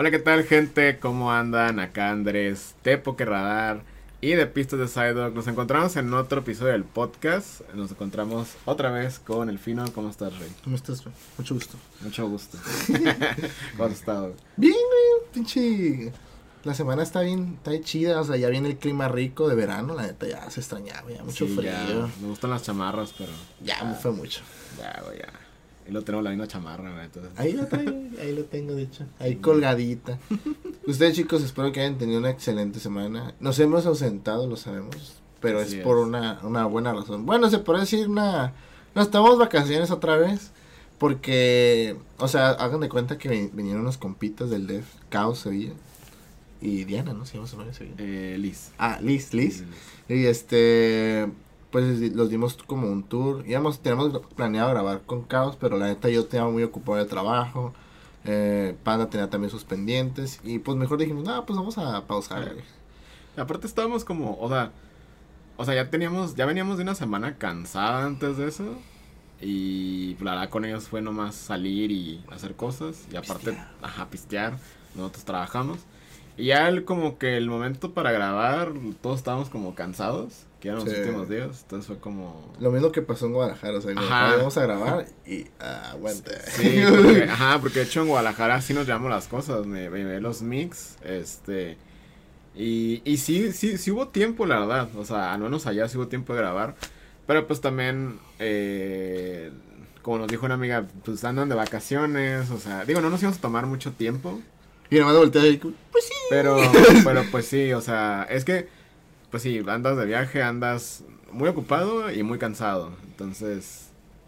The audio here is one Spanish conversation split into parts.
Hola, ¿qué tal, gente? ¿Cómo andan? Acá Andrés, de Poker Radar y de Pistas de Sidewalk. Nos encontramos en otro episodio del podcast. Nos encontramos otra vez con el Fino. ¿Cómo estás, Rey? ¿Cómo estás, güey? Mucho gusto. Mucho gusto. ¿Cómo has estado? Bien, güey. Pinche. La semana está bien, está bien chida. O sea, ya viene el clima rico de verano. La neta ya se extrañaba, ya mucho Sí, frío. ya. Me gustan las chamarras, pero. Ya, me fue mucho. Ya, güey, ya. Y lo tenemos la misma chamarra, güey. Entonces. Ahí lo traigo, ahí lo tengo, de hecho. Ahí colgadita. Ustedes, chicos, espero que hayan tenido una excelente semana. Nos hemos ausentado, lo sabemos. Pero Así es por es. una, una buena razón. Bueno, se puede decir una. Nos tomamos vacaciones otra vez. Porque, o sea, hagan de cuenta que vin- vinieron unos compitas del DEF, Caos Sevilla. Y Diana, ¿no? Se llama su novia Sevilla. Eh, Liz. Ah, Liz, Liz. Y este, pues los dimos como un tour. Íbamos, teníamos planeado grabar con Caos, pero la neta yo estaba muy ocupado de trabajo. Eh, Panda tenía también sus pendientes. Y pues mejor dijimos, no, pues vamos a pausar. güey". Aparte estábamos como, o sea, o sea, ya teníamos, ya veníamos de una semana cansada antes de eso. Y pues, la verdad con ellos fue nomás salir y hacer cosas. Y aparte, Pistear. ajá, pistear. Nosotros trabajamos. Y ya el, como que el momento para grabar, todos estábamos como cansados. Que eran los Sí. últimos días. Entonces fue como... Lo mismo que pasó en Guadalajara. O sea, Ajá. Vamos a grabar y ah, aguanta. Sí, porque, ajá, porque de hecho en Guadalajara sí nos llevamos las cosas, me, me, me los mix, este, y, y sí, sí, sí hubo tiempo, la verdad, o sea, al menos allá sí hubo tiempo de grabar, pero pues también, eh, como nos dijo una amiga, pues andan de vacaciones, o sea, digo, no nos íbamos a tomar mucho tiempo, Y nada más volteé y pues sí. pero, pero pues sí, o sea, es que, pues sí, andas de viaje, andas muy ocupado y muy cansado, entonces...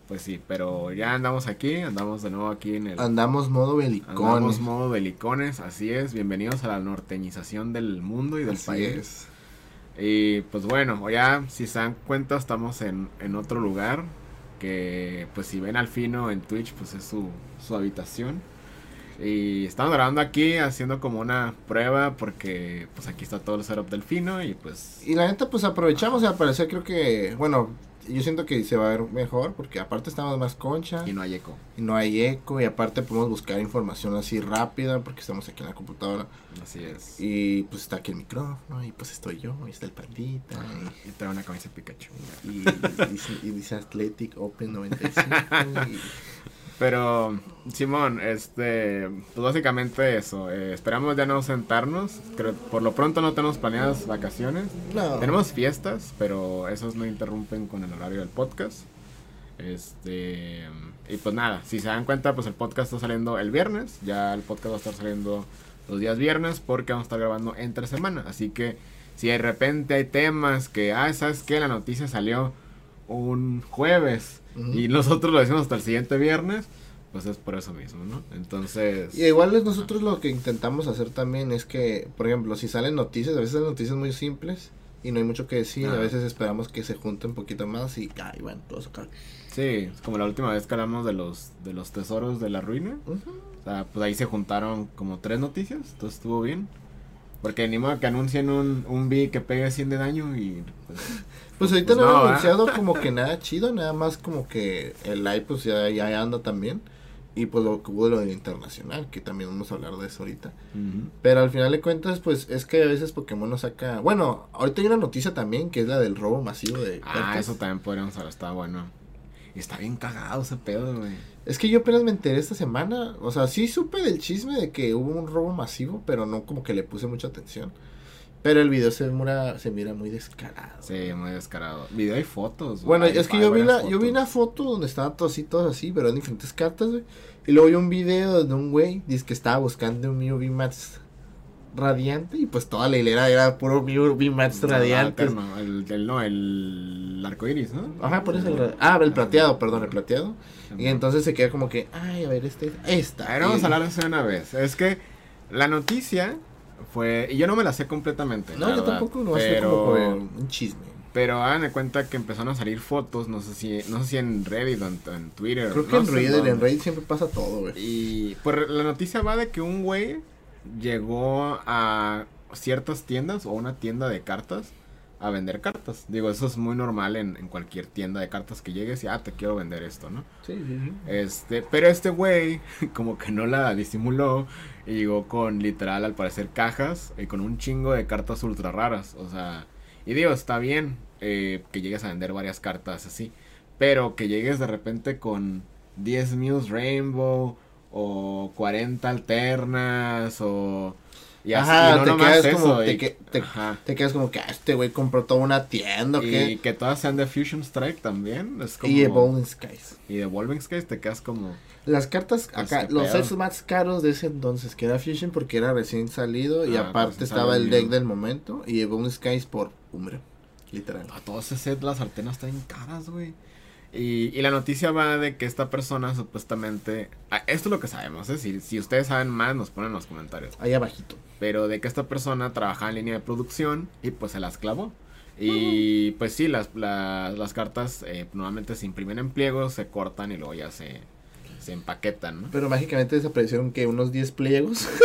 Pues sí, pero ya andamos aquí, andamos de nuevo aquí en el... Andamos modo belicón. Andamos modo belicones, así es. Bienvenidos a la norteñización del mundo y del Así país. es. Y pues bueno, ya si se dan cuenta estamos en, en otro lugar. Que pues si ven al fino en Twitch pues es su, su habitación. Y estamos grabando aquí haciendo como una prueba porque pues aquí está todo el setup del fino y pues... Y la neta, pues aprovechamos y al parecer creo que, bueno, yo siento que se va a ver mejor porque aparte estamos más concha. Y no hay eco. y no hay eco y aparte podemos buscar información así rápida porque estamos aquí en la computadora Así es. y pues está aquí el micrófono y pues estoy yo y está el pandita Y trae una camisa Pikachu. y, y dice, y dice Athletic Open 95 y- Pero, Simón, este, pues básicamente eso. eh, esperamos ya no sentarnos. Creo, por lo pronto no tenemos planeadas vacaciones. no Tenemos fiestas, pero esos no interrumpen con el horario del podcast. Este, y pues nada, si se dan cuenta, pues el podcast está saliendo el viernes. Ya el podcast va a estar saliendo los días viernes porque vamos a estar grabando entre semana. Así que si de repente hay temas que, ah, ¿sabes qué? La noticia salió un jueves Ujú. y nosotros lo decimos hasta el siguiente viernes, pues es por eso mismo, ¿no? Entonces... y igual es nosotros lo que intentamos hacer también es que por ejemplo si salen noticias a veces salen noticias muy simples y no hay mucho que decir Ah. a veces esperamos que se junten un poquito más y ay bueno todos acá Sí, es como la última vez que hablamos de los, de los tesoros de la ruina. Ujú. O sea, pues ahí se juntaron como tres noticias, entonces estuvo bien. Porque ni modo que anuncien un, un B que pegue 100 de daño y... Pues, Pues ahorita Pues no, han ¿verdad? anunciado como que nada chido, nada más como que el live pues ya, ya anda también. Y pues lo que hubo de lo del internacional, que también vamos a hablar de eso ahorita. ujú. Pero al final de cuentas, pues es que a veces Pokémon nos saca... Bueno, ahorita hay una noticia también que es la del robo masivo de Ah, cartas. eso también podríamos hablar, está bueno. Está bien cagado ese pedo, güey. Es que yo apenas me enteré esta semana. O sea, sí supe del chisme de que hubo un robo masivo, pero no como que le puse mucha atención. Pero el video se mira, se mira muy descarado. Sí, muy descarado. Video y fotos. Bueno, Hay- es que hay yo vi, la, yo vi una foto donde estaban todos así, todos así, pero en diferentes cartas, güey. Y luego vi un video de un güey, dice que estaba buscando un Mew VMAX radiante. Y pues toda la hilera era puro VMAX No, radiante. alterno, el, el, no, el arco iris, ¿no? Ajá, por eso. el ah, el plateado, perdón, el plateado. Y entonces se queda como que, ay, a ver, este, esta. A ver, vamos Y- a hablar de eso de una vez. Es que la noticia fue. Y yo no me la sé completamente. No, yo verdad, tampoco lo como por un chisme. Pero hagan de cuenta que empezaron a salir fotos. No sé si, no sé si en Reddit o en, en Twitter. Creo que no en Reddit, dónde. en Reddit siempre pasa todo, güey. Y pues la noticia va de que un güey llegó a ciertas tiendas o una tienda de cartas a vender cartas. Digo, eso es muy normal en, en cualquier tienda de cartas que llegues y, ah, te quiero vender esto, ¿no? Sí, sí, sí. Este, pero este güey, como que no la disimuló y llegó con literal, al parecer, cajas y con un chingo de cartas ultra raras. O sea, y digo, está bien eh, que llegues a vender varias cartas así, pero que llegues de repente con 10 Muse Rainbow o 40 alternas o... Y así, Ajá, y no te quedas como- te que- te- ajá. Te quedas como que, ah, este güey compró toda una tienda, ¿o Y que todas sean de Fusion Strike también. Es como... Y Evolving Skies. Y de Evolving Skies te quedas como... Las cartas Pues, acá, los sets más caros de ese entonces, que era Fusion porque era recién salido y Ah, aparte estaba el deck del momento y Evolving Skies por Umbre, literal. A todo ese set las sartenas están caras, güey. Y, y la noticia va de que esta persona supuestamente... ah, esto es lo que sabemos, es decir, si ustedes saben más nos ponen en los comentarios. Ahí abajito. Pero de que esta persona trabajaba en línea de producción y pues se las clavó. Y pues sí, las, las, las cartas eh, normalmente se imprimen en pliegos, se cortan y luego ya se, se empaquetan, ¿no? Pero mágicamente desaparecieron que unos 10 pliegos.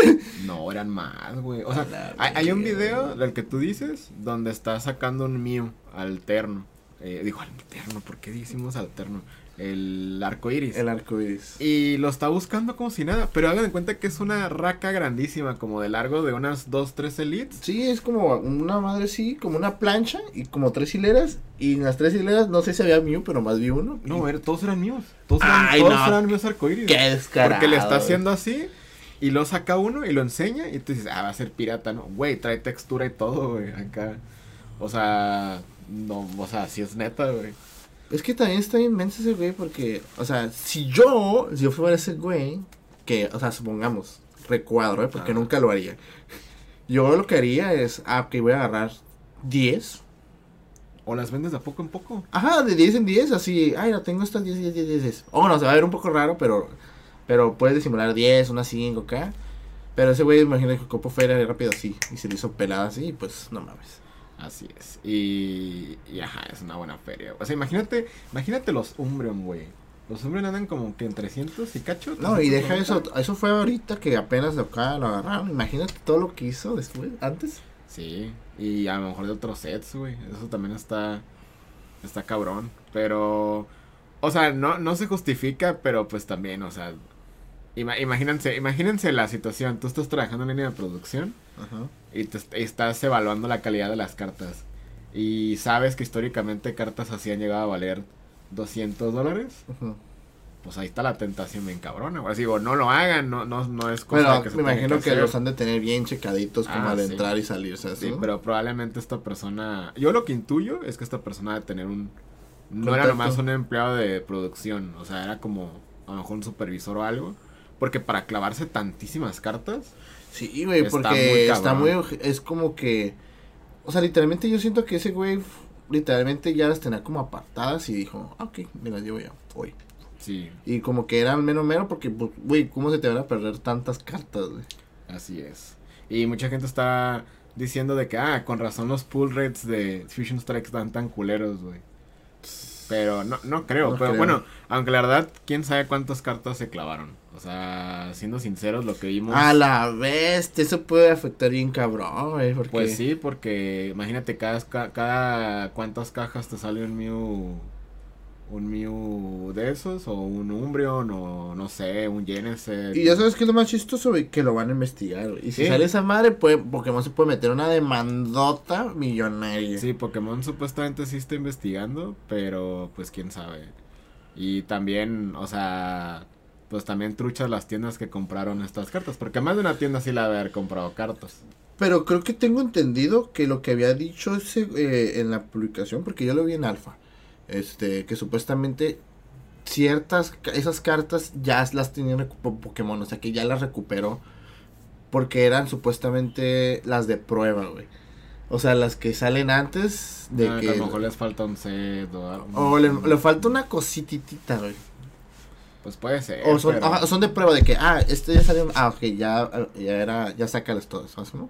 No, eran más, güey. O sea, hay, hay un video del que tú dices donde está sacando un Mew alterno. Eh, digo, alterno, ¿por qué decimos alterno? El arco iris. el arco iris. Y lo está buscando como si nada. Pero hagan de cuenta que es una raca grandísima, como de largo de unas 2, 3 elites. Sí, es como una madre así, como una plancha y como tres hileras. Y en las tres hileras no sé si había Mew, pero más vi uno. No, era- todos eran míos. Todos eran, Ay, todos no. eran míos arcoíris. Qué descarado. Porque le está haciendo así. Y lo saca uno y lo enseña. Y tú dices, ah, va a ser pirata, ¿no? Güey, trae textura y todo, güey. Acá. O sea, no, o sea, sí es neta, güey. Es que también está inmenso ese güey porque, o sea, si yo, si yo fuera ese güey, que, o sea, supongamos, recuadro, ¿eh? porque Ah. nunca lo haría. Yo lo que haría es, ah, ok, voy a agarrar 10. O las vendes de a poco en poco. Ajá, de 10 en 10, así, ay, no tengo estas 10, 10, 10, 10. 10. O no, se va a ver un poco raro, pero, pero puedes disimular 10, unas 5 acá. Pero ese güey, imagina que copo feria rápido así, y se le hizo pelada así, y pues, no mames. Así es. Y, y ajá, es una buena feria. O sea, imagínate, imagínate los Umbreon, güey. Los Umbreon andan como que en 300 y cacho. No, y deja 390. eso, eso fue ahorita que apenas lo, acá lo agarraron. Imagínate todo lo que hizo después, antes. Sí, y a lo mejor de otros sets, güey. Eso también está, está cabrón. Pero, o sea, no, no se justifica, pero pues también, o sea, ima- imagínense, imagínense la situación. Tú estás trabajando en línea de producción Ajá. y te estás evaluando la calidad de las cartas. Y sabes que históricamente cartas así han llegado a valer 200 dólares. Pues ahí está la tentación bien cabrona. Así digo, no lo hagan, no, no, no es cosa Bueno, que se me imagino que, los han de tener bien checaditos como Ah, al sí. entrar y salir, ¿sabes? Sí, pero probablemente esta persona. Yo lo que intuyo es que esta persona debe tener un. No era nomás un empleado de producción, o sea, era como a lo mejor un supervisor o algo. Porque para clavarse tantísimas cartas, Sí, güey, Está muy porque está muy, cabrón. es como que, o sea, literalmente yo siento que ese güey, literalmente ya las tenía como apartadas y dijo, ah, ok, me las llevo ya, hoy. sí, Y como que eran menos mero porque, pues, güey, ¿cómo se te van a perder tantas cartas, güey? así es. Y mucha gente está diciendo de que, ah, con razón los pull rates de Fusion Strikes dan tan culeros, güey. Pero no, no creo, No pero creo. bueno, aunque la verdad, quién sabe cuántas cartas se clavaron. O sea, siendo sinceros, lo que vimos. A la vez, eso puede afectar bien cabrón, güey, porque... Pues sí, porque imagínate cada, ca- cada cuántas cajas te sale un Mew un Mew de esos o un Umbreon o no sé, un Genesis. Y ya sabes que es lo más chistoso, güey, que lo van a investigar, güey. Y si Sí. sale esa madre, puede, Pokémon se puede meter una demandota millonaria. Sí, Pokémon supuestamente sí está investigando, pero pues quién sabe. Y también, o sea, pues también truchas las tiendas que compraron estas cartas, porque más de una tienda sí la haber comprado cartas. Pero creo que tengo entendido que lo que había dicho ese eh, en la publicación, porque yo lo vi en alfa, este, que supuestamente ciertas, esas cartas ya las tenían Pokémon, o sea que ya las recuperó, porque eran supuestamente las de prueba, güey. O sea, las que salen antes de Ah, que... a lo mejor les falta un set o algo. O le, le falta una cosititita, güey. Pues puede ser. O son, pero- ajá, son de prueba de que, ah, este ya salió, ah, ok, ya, ya era, ya sácalas todas, ¿sabes, no?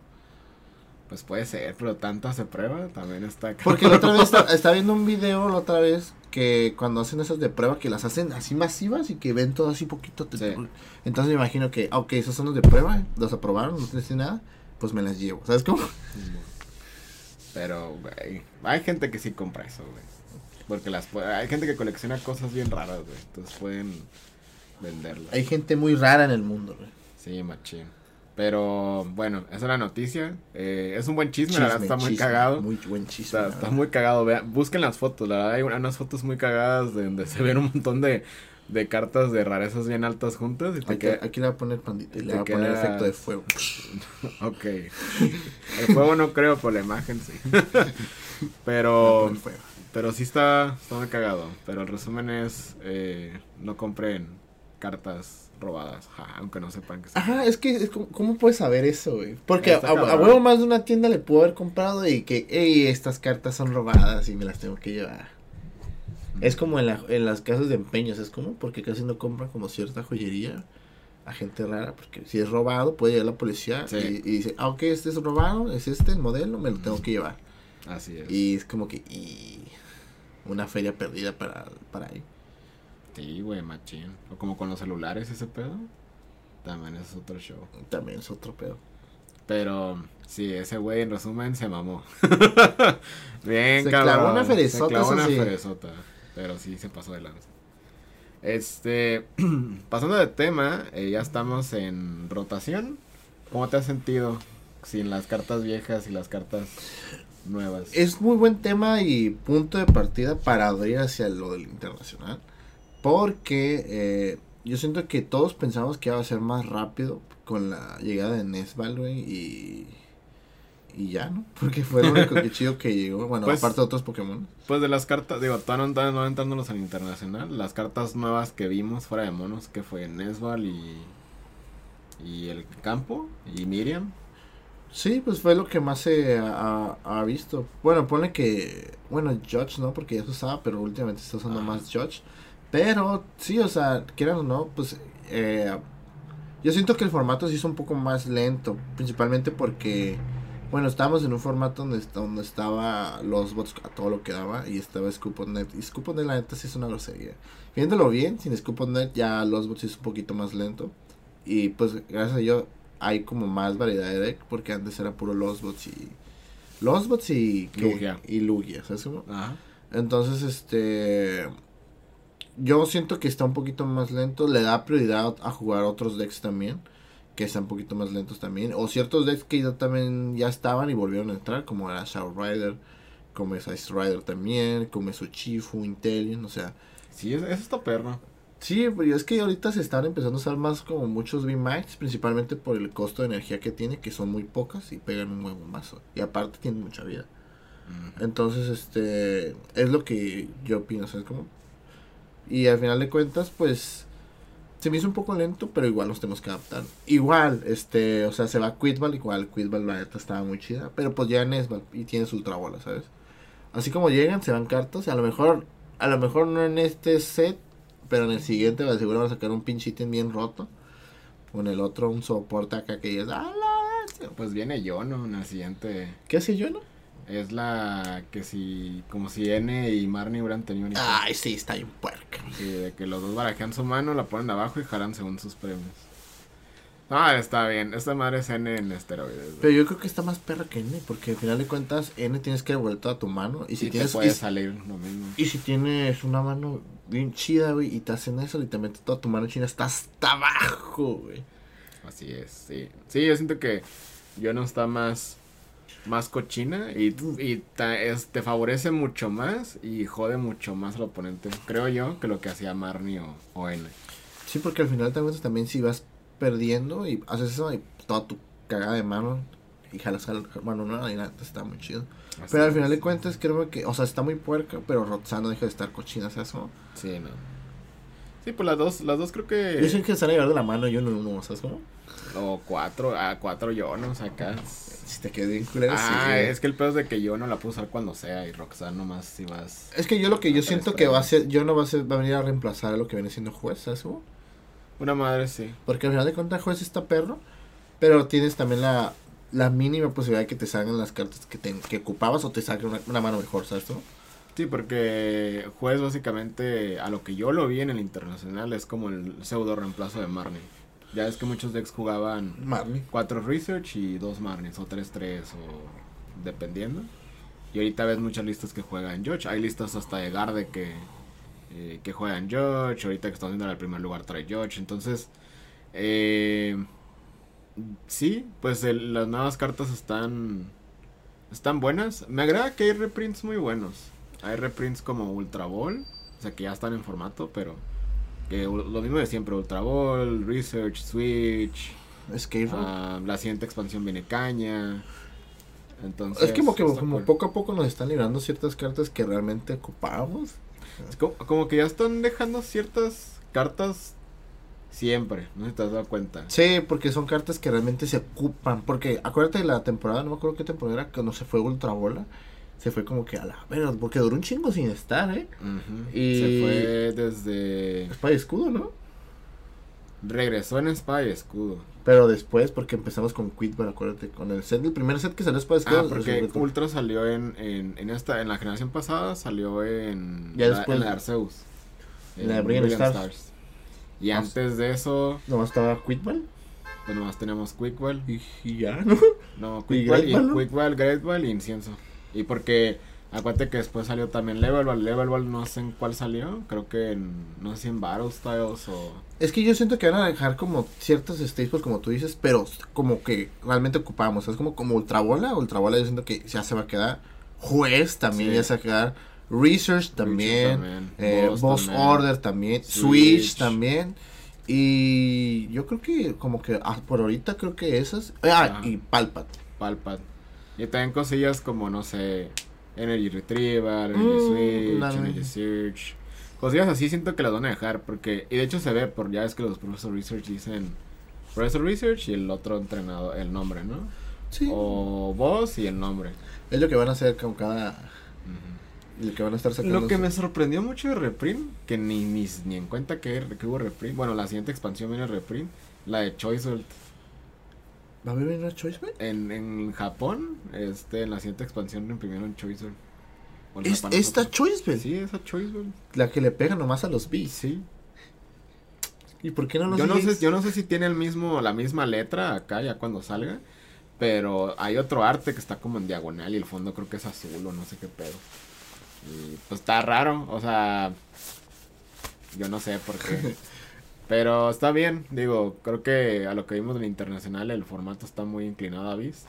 Pues puede ser, pero tantas se prueba también está Porque la otra vez está, estaba viendo un video la otra vez que cuando hacen esas de prueba que las hacen así masivas y que ven todo así poquito. Sí. Entonces me imagino que, ah, ok, esos son los de prueba, los aprobaron, no tienes nada, pues me las llevo. ¿Sabes cómo? Pero, güey, hay gente que sí compra eso, güey. Porque las hay gente que colecciona cosas bien raras, güey. Entonces pueden venderlas. Hay gente muy rara en el mundo, güey. Sí, machín. Pero, bueno, esa es la noticia. Eh, es un buen chisme, la verdad Chisme, está muy cagado. Muy buen chisme. Está, muy cagado. Vean, busquen las fotos. La verdad, hay unas fotos muy cagadas de donde se ven un montón de, de cartas de rarezas bien altas juntas. Y te Aquí, queda- aquí le voy a poner pandita y le voy a poner quedas- efecto de fuego. Ok. El juego no creo, pero la imagen sí. Pero, fuego. pero sí está, está muy cagado. Pero el resumen es, eh, no compren cartas robadas, ja, aunque no sepan que son. Ajá, es que, es ¿cómo puedes saber eso, güey? Porque a, huevo más de una tienda le puedo haber comprado y que, hey, estas cartas son robadas y me las tengo que llevar. Es como en, la, en las casas de empeños, es como porque casi no compran como cierta joyería a gente rara, porque si es robado puede llegar la policía Sí. y, y dice, ah, ok, este es robado, es este el modelo, me lo tengo que llevar. Así es. Y es como que, y una feria perdida para, para ahí. Sí, güey, machín. O como con los celulares ese pedo. También es otro show. También es otro pedo. Pero sí, ese güey en resumen se mamó. Bien, Se cabrón. clavó una ferezota, Se clavó una sí. ferezota. Pero sí se pasó de lanza. Este, pasando de tema, eh, ya estamos en rotación. ¿Cómo te has sentido sin las cartas viejas y las cartas nuevas? Es muy buen tema y punto de partida para abrir hacia lo del internacional. Porque eh, yo siento que todos pensamos que iba a ser más rápido con la llegada de Nesbal, güey, y, y ya, ¿no? Porque fue lo único que chido que llegó. Bueno, Pues- aparte de otros Pokémon. Pues de las cartas, digo, todavía no, todavía no entrándonos al internacional, las cartas nuevas que vimos fuera de monos, que fue Nesbal y, y el campo y Miriam. Sí, pues fue lo que más se ha, ha visto. Bueno, pone que, bueno, Judge no, porque ya se usaba, pero últimamente está usando más Judge. Pero sí, o sea, quieran o no, pues eh, yo siento que el formato sí es un poco más lento, principalmente porque, bueno, estábamos en un formato donde, donde estaba los bots a todo lo que daba y estaba Scoop.net. Y Scoop.net la neta sí es una grosería. Viéndolo bien, sin Scoop.net ya los bots es un poquito más lento. Y pues gracias a ello hay como más variedad de deck porque antes era puro los bots y... Los bots y... Lugia. Y Lugia, ¿sabes cómo? Ajá. Entonces, este. Yo siento que está un poquito más lento. Le da prioridad a jugar otros decks también. Que están un poquito más lentos también. O ciertos decks que ya también ya estaban y volvieron a entrar. Como era Shadow Rider. Como es Ice Rider también. Como es Uchifu, Intelion. O sea. Sí, eso, está perro. Sí, pero es que ahorita se están empezando a usar más como muchos VMAX. Principalmente por el costo de energía que tiene. Que son muy pocas y pegan un buen mazo. Y aparte tienen mucha vida. Entonces, este, es lo que yo opino, ¿sabes cómo? Y al final de cuentas, pues, se me hizo un poco lento, pero igual nos tenemos que adaptar. Igual, este, o sea, se va a Quidball, igual Quidball la neta estaba muy chida, pero pues ya en Nesbal y tiene su ultra bola, ¿sabes? Así como llegan, se van cartas, a lo mejor, a lo mejor no en este set, pero en el siguiente, pues, seguro van a sacar un pinche ítem bien roto. O en el otro, un soporte acá que digas, ¡ah, la bestia". Pues viene Yono en el siguiente. ¿Qué hace yo, no? Es la que si. Como si N y Marnie hubieran tenido un hijo. Ay, sí, está bien puerca. Sí, de que los dos barajean su mano, la ponen abajo y jalan según sus premios. Ah, está bien. Esta madre es N en esteroides. güey. Pero yo creo que está más perra que N, porque al final de cuentas N tienes que devolver toda tu mano. Y si Y tienes te puede y, salir lo mismo. y si tienes una mano bien chida, güey, y te hacen eso y te metes toda tu mano china, está hasta abajo, güey. Así es, sí. Sí, yo siento que Yono está más. Más cochina y, y ta- es- te favorece mucho más y jode mucho más al oponente. Creo yo que lo que hacía Marnie o, o N. Sí, porque al final de cuentas también si vas perdiendo y haces eso y toda tu cagada de mano y jalas jalas mano nueva y nada, está muy chido. Así Pero al es. final de cuentas creo que, o sea, está muy puerca, pero Roxana deja de estar cochina, ¿sabes? cómo? Sí, no. Sí, pues las dos, las dos creo que. Yo sé que se van a llevar de la mano y uno en uno, ¿sabes cómo? O cuatro, a cuatro Yonos acá. Si te quedé bien culero, Ah, sí. es que el pedo es de que yo no la puedo usar cuando sea y Roxanne nomás si vas. Es que yo lo que yo siento que va a ser, yo no va a ser, va a venir a reemplazar a lo que viene siendo juez, ¿sabes? cómo? Una madre sí. Porque al final de cuentas juez está perro, pero tienes también la, la mínima posibilidad de que te salgan las cartas que, te, que ocupabas o te saquen una, una mano mejor, ¿sabes? cómo? Sí, porque juez básicamente, a lo que yo lo vi en el internacional, es como el pseudo reemplazo de Marnie. Ya es que muchos decks jugaban Marley. cuatro research y dos Marnies, o tres tres, o dependiendo. Y ahorita ves muchas listas que juegan George. Hay listas hasta de Garde que, eh, que juegan George. Ahorita que están viendo el primer lugar trae George. Entonces, eh, sí, pues el- las nuevas cartas están, están buenas. Me agrada que hay reprints muy buenos. Hay reprints como Ultra Ball. O sea, que ya están en formato, pero... Que lo mismo de siempre, Ultra Ball, Research, Switch. Row. ah, la siguiente expansión viene Caña. Entonces, es como que como cool. poco a poco nos están librando ciertas cartas que realmente ocupábamos. Es como, como que ya están dejando ciertas cartas siempre, no sé si te has dado cuenta. Sí, porque son cartas que realmente se ocupan. Porque acuérdate de la temporada, no me acuerdo qué temporada era, cuando se fue Ultra Bola. Se fue como que a la verga, porque duró un chingo sin estar, ¿eh? Y- Se fue desde... Espada y escudo, ¿no? Regresó en Espada y Escudo. Pero después, porque empezamos con Quidbar, acuérdate, con el set, el primer set que salió Espada y escudo. Ah, porque Ultra salió en, en, en esta, en la generación pasada, salió en, Ya la, después- en la Arceus. en la de Brilliant Stars. Y antes de eso, Nomás estaba Quidbar pues nomás teníamos Quickball. y, y ya, ¿no? No, ¿Y Quickball, Great y, no? Y Incienso. Y porque, acuérdate que después salió también Level Ball. Level Ball no sé en cuál salió. Creo que en, no sé si en Battle Styles o... Es que yo siento que van a dejar como ciertos staples, como tú dices, pero como que realmente ocupamos. Es como, como Ultra Bola. Ultra Bola yo siento que ya se va a quedar. Juez también Sí. ya se va a quedar. Research también. también, eh, Boss Boss también. Order también. Switch. Switch. también. Y yo creo que como que ah, por ahorita creo que esas. Ah, y Palpat. Palpad. Y también cosillas como, no sé, Energy Retrieval, Energy Mm, Switch, Energy. Search. Cosillas así siento que las van a dejar porque... Y de hecho se ve, por ya es que los Professor Research dicen... Professor Research y el otro entrenador, el nombre, ¿no? Sí. O Boss y el nombre. Es lo que van a hacer con cada. Lo que van a estar sacando. Lo que me sorprendió mucho de Reprint, que ni, ni, ni en cuenta que, que hubo Reprint. Bueno, la siguiente expansión viene Reprint, la de Choice World. ¿Va a haber una Choice Man? En, en Japón, este, en la siguiente expansión imprimieron Choice en ¿Es esta. Choice Man? Sí, esa Choice World. La que le pega nomás a los beats. Sí. ¿Y por qué no los Yo no, sé, yo no sé si tiene el mismo, la misma letra acá ya cuando salga. Pero hay otro arte que está como en diagonal y el fondo creo que es azul o no sé qué pedo. Y pues está raro, o sea, yo no sé por qué. Pero está bien, digo, creo que a lo que vimos en el internacional el formato está muy inclinado a bis.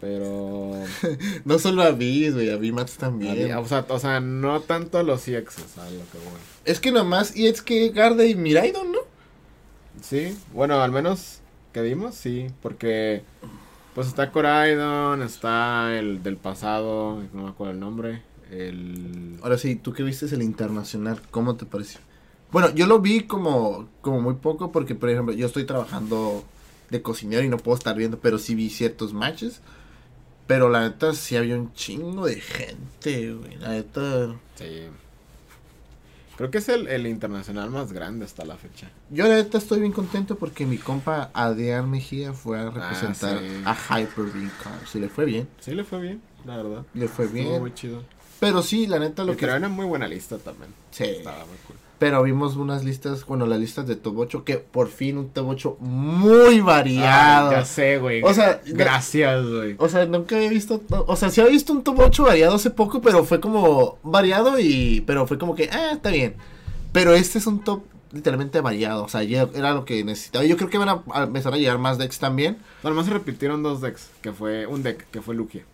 Pero, No solo a Beats, güey, a B-Mats también. o sea, o sea, no tanto a los EXs, a lo que voy. Es que nomás, y es que Garda y Miraidon, ¿no? Sí, bueno, al menos que vimos, sí, porque pues está Coraidon, está el del pasado, no me acuerdo el nombre, el... Ahora sí, tú que viste el internacional, ¿cómo te pareció? Bueno, yo lo vi como, como muy poco porque, por ejemplo, yo estoy trabajando de cocinero y no puedo estar viendo, pero sí vi ciertos matches. Pero la neta sí había un chingo de gente, güey. La neta... Sí. Creo que es el, el internacional más grande hasta la fecha. Yo la neta estoy bien contento porque mi compa Adrián Mejía fue a representar sí. a Hyper Beam Cars. Y le fue bien, Sí le fue bien, la verdad. le fue Estuvo bien. muy chido. Pero sí, la neta lo Lo que... que era una muy buena lista también. Sí. Estaba muy cool. Pero vimos unas listas, bueno, las listas de top 8, que por fin un top 8 muy variado. Ah, ya sé, güey. O sea, gracias, güey. O sea, nunca había visto, o sea, sí había visto un top 8 variado hace poco, pero fue como variado y, pero fue como que, ah, está bien. Pero este es un top literalmente variado, o sea, ya era lo que necesitaba. Yo creo que van a, a empezar a llegar más decks también Además se repitieron dos decks, que fue un deck, que fue Lugia.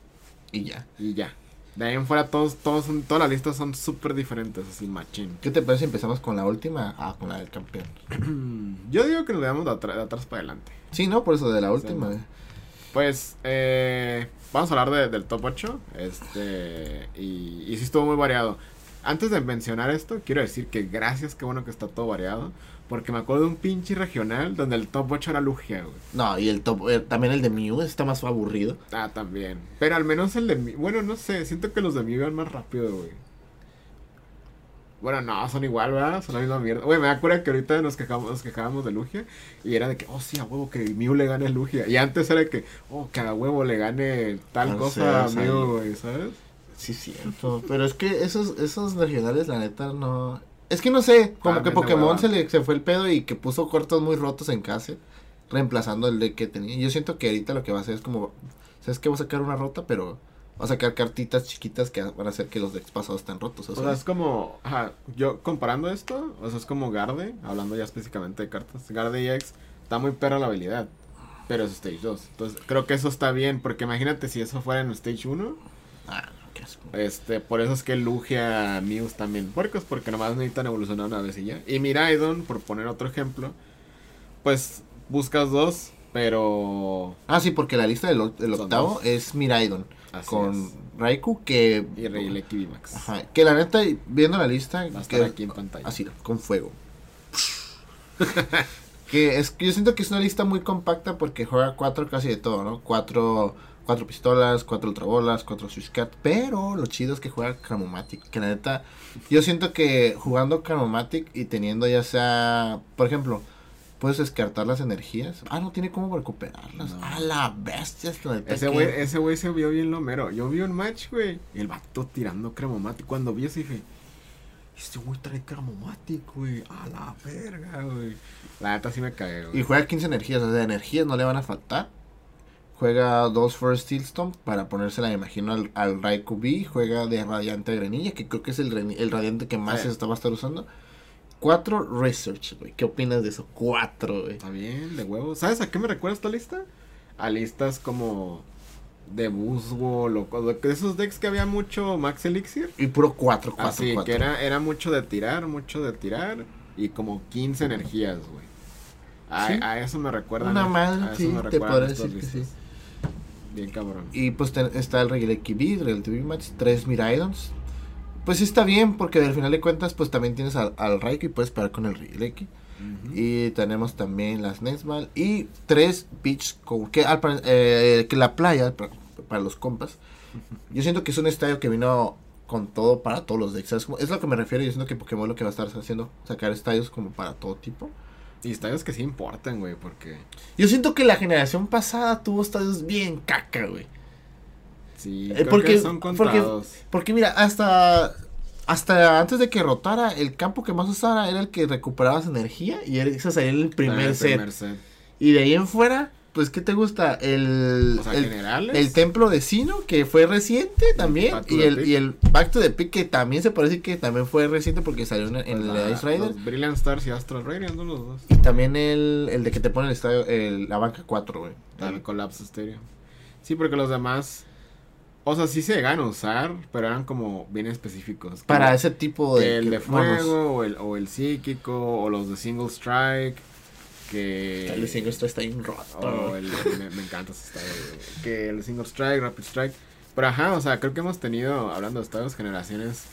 y ya. Y ya. De ahí en fuera todos, todos, son- todas las listas son súper diferentes, así machín. ¿Qué te parece si empezamos con la última? Ah, con la del campeón. Yo digo que nos veamos de, atrás para adelante. Sí, ¿no? Por eso de la última. Pues, eh, vamos a hablar de- del top 8. Este, y, y sí estuvo muy variado. Antes de mencionar esto, quiero decir que gracias, qué bueno que está todo variado. Porque me acuerdo de un pinche regional donde el top 8 era Lugia, güey. No, y el top, eh, también el de Mew está más aburrido. Ah, también. Pero al menos el de Mew, bueno, no sé, siento que los de Mew iban más rápido, güey. Bueno, no, son igual, ¿verdad? Son la misma mierda. Güey, me da cura que ahorita nos quejamos, nos quejábamos de Lugia. Y era de que, oh, sí, a huevo, que Mew le gane a Lugia. Y antes era que, oh, que a huevo le gane tal cosa a o sea, Mew, güey, ¿sabes? Sí, cierto. Pero es que esos, esos regionales, la neta, no. Es que no sé, como Ah, que Pokémon se le se fue el pedo y que puso cortos muy rotos en casa, reemplazando el de que tenía. Yo siento que ahorita lo que va a hacer es como, ¿sabes qué? Va a sacar una rota, pero Va a sacar cartitas chiquitas que van a hacer que los decks pasados estén rotos. O sea, es como, ajá, yo comparando esto, o sea, es como Garde, hablando ya específicamente de cartas. Garde EX está muy perra la habilidad, pero es Stage 2. Entonces, creo que eso está bien, porque imagínate si eso fuera en Stage 1. Ah. Este, por eso es que Lugia, Muse también puercos, porque nomás necesitan evolucionar una vez y ya. Y Miraidon, por poner otro ejemplo, pues buscas dos, pero... Ah, sí, porque la lista del, octavo dos. es Miraidon. Así con es. Raikou que... Y Reileki VMAX. Ajá, que la neta, viendo la lista... Va a que- estar aquí en pantalla. Así, con fuego. que es que yo siento que es una lista muy compacta porque juega cuatro casi de todo, ¿no? Cuatro, cuatro pistolas, cuatro ultrabolas, cuatro Swiss Cat. Pero lo chido es que juega Cramomatic. Que la neta, yo siento que jugando Cramomatic y teniendo ya sea, por ejemplo, puedes descartar las energías. Ah, no tiene cómo recuperarlas. No. A la bestia. Ese güey, ese güey se vio bien lomero. Yo vi un match, güey. Y el vato tirando cremomatic. Cuando vi eso dije, este güey trae cremomatic, güey. A la verga, güey. La neta sí me Y güey. juega 15 energías, o sea, energías no le van a faltar. Juega dos First Steel Stomp para ponérsela, me imagino, al, al Raikou B. Juega de Radiante a Grenilla, que creo que es el, el Radiante que más Sí. se está, va a estar usando. Cuatro Research, güey. ¿Qué opinas de eso? Cuatro, güey. Está bien, de huevo. ¿Sabes a qué me recuerda esta lista? A listas como de Buswol o o de esos decks que había mucho Max Elixir. Y puro cuatro, cuatro, Así, cuatro. que era, era mucho de tirar, mucho de tirar. Y como 15 energías, güey. A, Sí. a eso me recuerda. Una eso sí, te podría decir que listas. Bien cabrón. Y pues ten- está el Regieleki B, el Relative Match, tres Miraidons. Pues sí está bien, porque al final de cuentas, pues también tienes al, al Raikou y puedes parar con el Regieleki. Ujú. Y tenemos también las Nesmal y tres Beach con que, al eh, que la playa para, para los compas. Yo siento que es un estadio que vino con todo para todos los decks. Como- Es lo que me refiero. Yo siento que Pokémon lo que va a estar haciendo, sacar estadios como para todo tipo. Y estadios que sí importan, güey, porque Yo siento que la generación pasada tuvo estadios bien caca, güey. sí, Eh, creo porque- que son contados. Porque mira, hasta hasta antes de que rotara, el campo que más usara era el que recuperabas energía y ese sería el primer El set. primer set. Y de ahí en fuera, pues ¿qué te gusta? El O sea, el, el templo de Sino, que fue reciente también. Y el, y el Back to the Peak, que también se parece que también fue reciente porque salió en, en Pues el la- Ice Rider. Los Brilliant Stars y Astral Radiant, ¿no? los dos. Y también el, el de que te pone el estadio, el, la banca 4, güey. El Collapse Stereo. Sí, porque los demás. O sea, sí se llegan a usar, pero eran como bien específicos. Para ese tipo de... el que- de fuego, o el, o el psíquico, o los de Single Strike. Que. El de Single Strike está bien roto. Oh, el, me, me encanta ese. Que el Single Strike, Rapid Strike. Pero ajá, o sea, creo que hemos tenido, hablando de estadios, generaciones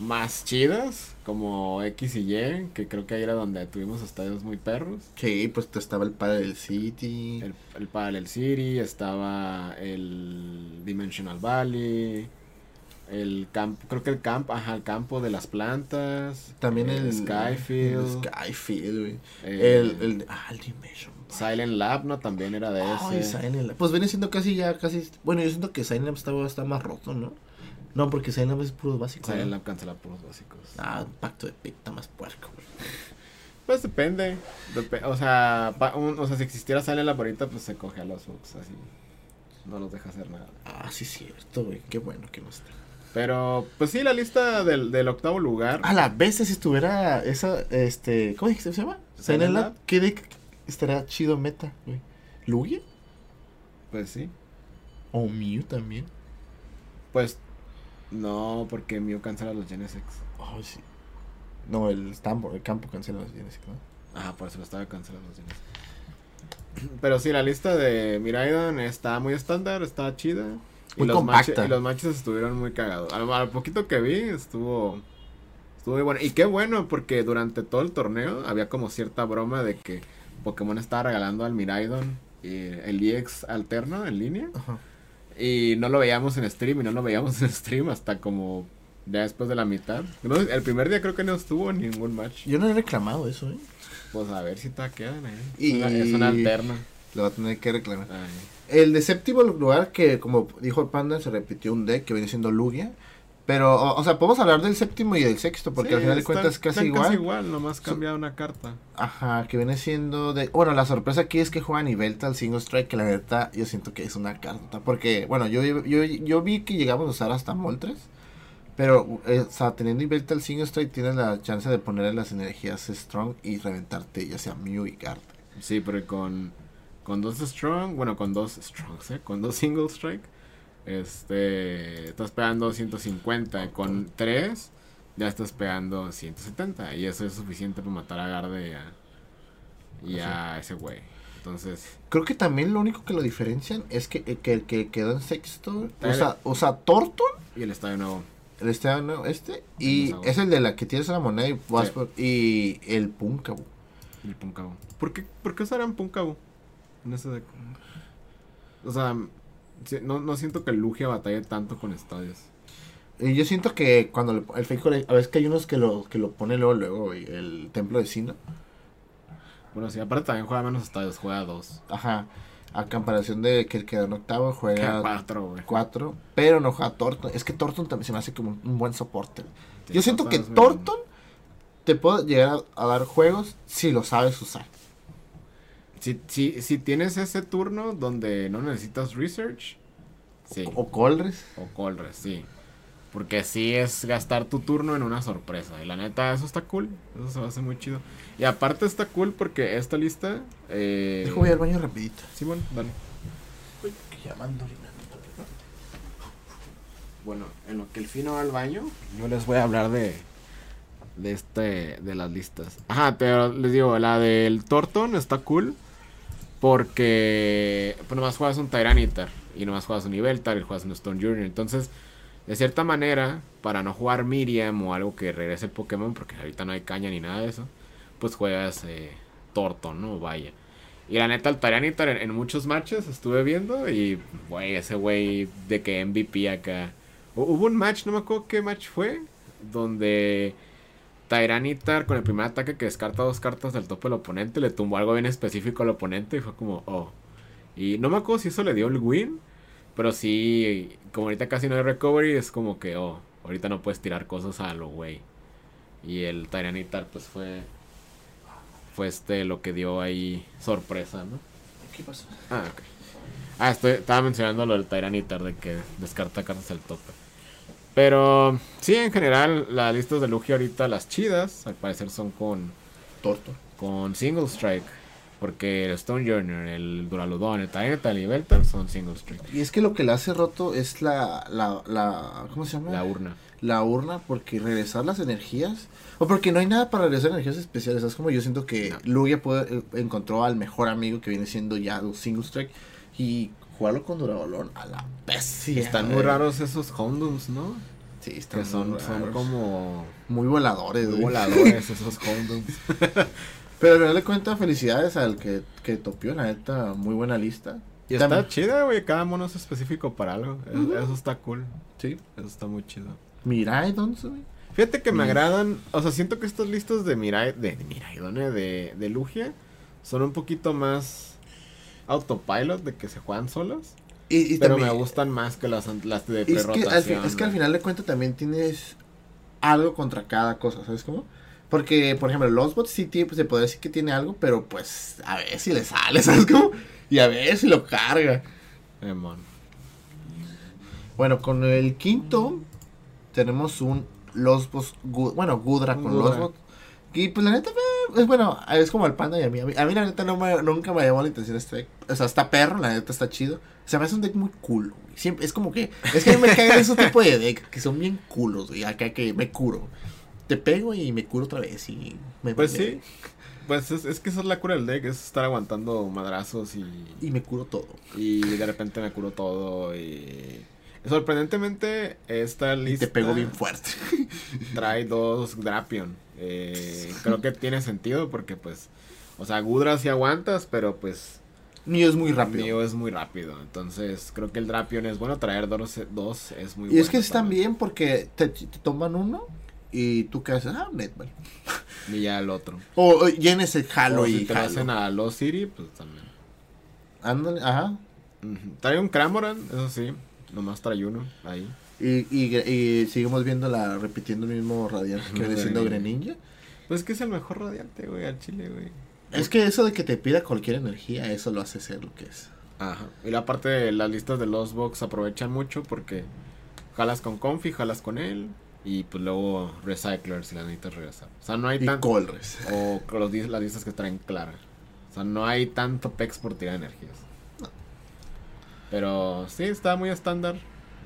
más chidas, como X y Y, que creo que ahí era donde tuvimos estadios muy perros. Sí, pues estaba el padre del City. El, el Parallel City, estaba el Dimensional Valley, el campo, creo que el campo, ajá, el campo de las plantas. También el... Skyfield. El Skyfield, güey. eh, El, el, ah, el Dimension. Silent Lab, ¿no? También era de Ay, ese. Silent Lab. Pues viene siendo casi ya, casi. Bueno, yo siento que Silent Lab está, está más roto, ¿no? No, porque Silent Lab es puro básico. Silent ¿no? Lab cancela puros básicos. Ah, Pacto de está más puerco, güey. Pues depende. Depe- o sea, pa- un- o sea, si existiera Silent Lab ahorita, pues se coge a los bugs así. No los deja hacer nada. Ah, sí, cierto, güey. Qué bueno que no está. Pero, pues sí, la lista del, del octavo lugar. A la vez, si estuviera esa, este. ¿Cómo se llama? Silent Silent Lab. Lab. ¿Qué deck estaría chido meta, güey? ¿Lugia? Pues sí. ¿O Mew también? Pues no, porque Mew cancela los Genesex. Ay, sí. No, el, campo, el campo cancela los Genesis, ¿no? Ajá, por eso lo estaba cancelando los Genesex. Pero sí, la lista de Miraidon está muy estándar, está chida. Y los matches- y los matches estuvieron muy cagados. Al, al poquito que vi, estuvo. Estuvo muy bueno. Y qué bueno, porque durante todo el torneo había como cierta broma de que Pokémon estaba regalando al Miraidon eh, el EX alterno en línea. Ajá. Y no lo veíamos en stream, y no lo veíamos en stream hasta como ya después de la mitad. No, el primer día creo que no estuvo en ningún match. Yo no he reclamado eso, ¿eh? Pues a ver si te quedan ahí. Y- es una alterna. Lo va a tener que reclamar. Ay. El de séptimo lugar, que como dijo el Panda, se repitió un deck que viene siendo Lugia. Pero, o, o sea, podemos hablar del séptimo y del sexto, porque Sí, al final de cuentas es casi igual. Casi igual, nomás cambia una carta. Ajá, que viene siendo de... Bueno, la sorpresa aquí es que juega a nivel tal Single Strike, que la neta yo siento que es una carta. Porque, bueno, yo, yo, yo vi que llegamos a usar hasta Moltres. Pero, eh, o sea, teniendo nivel tal Single Strike tienes la chance de ponerle las energías Strong y reventarte ya sea Mew y Garde. Sí, pero con, con dos strong, bueno, con dos strongs, ¿eh? Con dos single strike, este, estás pegando 150. y Con tres, ya estás pegando 170. Y eso es suficiente para matar a Garde y a, y a ese güey. Entonces, Creo que también lo único que lo diferencian es que, que el que quedó en sexto Dale. usa, usa Torton, y el estadio nuevo. el este, no, este y es el de la que tienes la moneda y, vas Sí. por- y el Punkabo. Y el. ¿Por qué, ¿Por qué usarán Punkabo? En. O sea, no, no siento que Lugia batalle tanto con estadios. Y yo siento que cuando le- el fake a veces que hay unos que lo que lo pone luego luego güey, el templo de Sino, Bueno, sí, aparte también juega menos estadios, juega dos. ajá, a comparación de que el que quedó en octavo juega cuatro, güey. cuatro, pero no juega Torton, es que Torton también se me hace como un, un buen soporte. Sí, yo siento que Torton te puede llegar a, a dar juegos si lo sabes usar. Si, si, si tienes ese turno donde no necesitas research, sí. O Colres. O Colres, sí. Porque sí es gastar tu turno en una sorpresa. Y la neta, eso está cool. Eso se hace muy chido. Y aparte está cool porque esta lista... Eh, Dejo voy al baño rapidito. Simón, dale. Que llamando orinando. Bueno, en lo que el fino va al baño, yo les voy a hablar de de este de las listas. Ajá, pero les digo, la del Torton está cool porque pues nomás juegas un Tyranitar y nomás juegas un Niveltar y juegas un Stone Junior, entonces de cierta manera, para no jugar Miriam o algo que regrese el Pokémon, porque ahorita no hay caña ni nada de eso, pues juegas eh, Torton, ¿no? Vaya. Y la neta, el Tyranitar en, en muchos matches estuve viendo y, güey, ese güey de que MVP acá. Hu- Hubo un match, no me acuerdo qué match fue, donde Tyranitar con el primer ataque que descarta dos cartas del tope del oponente le tumbó algo bien específico al oponente y fue como, oh. Y no me acuerdo si eso le dio el win, pero sí, como ahorita casi no hay recovery, es como que, oh, ahorita no puedes tirar cosas a lo güey. Y el Tyranitar, pues fue. Fue este lo que dio ahí sorpresa, ¿no? ¿Qué pasó? Ah, ok. Ah, estoy, estaba mencionando lo del Tyranitar, de que descarta cartas al tope. Pero, sí, en general, las listas de Lugia ahorita, las chidas, al parecer son con, Torton. con Single Strike. Porque el Stone Journey, el Duraludon, el Tyranitar y el Belter son Single Strike. Y es que lo que le hace roto es la, la, la, ¿cómo se llama? La urna. La urna, porque regresar las energías, o porque no hay nada para regresar energías especiales, es como yo siento que No. Lugia puede, eh, encontró al mejor amigo que viene siendo ya single strike, y jugarlo con Durabolón a la bestia. Están muy raros esos Houndoums, ¿no? Sí, están Que son, muy son raros. como muy voladores, güey. voladores esos Houndoums. Pero al final de cuentas, felicidades al que, que topió, la neta, muy buena lista. Y está También- chida, güey. Cada mono es específico para algo. Eso está cool. Sí. Eso está muy chido. Miraidon, güey. Fíjate que me Mm. agradan. O sea, siento que estos listos de Mirai. De, de de, de Lugia. Son un poquito más. Autopilot, de que se juegan solos. Y, y pero también- me gustan más que las, las de Es que, al, fin- pre-rotación. es que al final de cuentas también tienes algo contra cada cosa, ¿sabes cómo? Porque, por ejemplo, los bots sí pues, se podría decir que tiene algo, pero pues a ver si le sale, ¿sabes cómo? Y a ver si lo carga. Eh. Bueno, con el quinto tenemos un Los Bots, Gu- bueno, Gudra con Gudra. Los Bots. Y pues la neta, es bueno, es como el panda y a mí. A mí, a mí la neta no me, nunca me llamó la intención este deck. O sea, está perro, la neta está chido. Se me hace un deck muy cool, güey. Siempre, es como que, es que a mí me caen esos tipos de deck que son bien culos, güey. Acá que me curo. Te pego y me curo otra vez y me Pues sí. Pues es, es que esa es la cura del deck. Es estar aguantando madrazos y. Y me curo todo. Y de repente me curo todo. Y. Sorprendentemente, esta Y lista. te pego bien fuerte. trae dos Drapion. Eh, creo que tiene sentido porque pues, o sea, Gudra sí aguantas, pero pues Mío es muy rápido. Mío es muy rápido. Entonces creo que el Drapion es bueno, traer dos, dos es muy y bueno. es que están bien porque te, te toman uno y tú qué haces, ah, netball. Y ya el otro. O, o llenes el jalo o y si te jalo. hacen a Lost City, pues también. Ándale, ajá. Trae un Cramoran, eso sí. Nomás trae uno ahí. Y, y, y seguimos viendo la, repitiendo el mismo radiante que viene siendo Greninja. Pues que es el mejor radiante, güey, al chile, güey. Es que eso de que te pida cualquier energía, eso lo hace ser lo que es. Ajá. Y la parte de las listas de los box aprovechan mucho porque jalas con Confi, jalas con él. Y pues luego Recyclers si la necesitas regresar. O sea, no hay tanto. Colres. O los, las listas que traen claras. O sea, no hay tanto pex por tirar energías. Pero sí, está muy estándar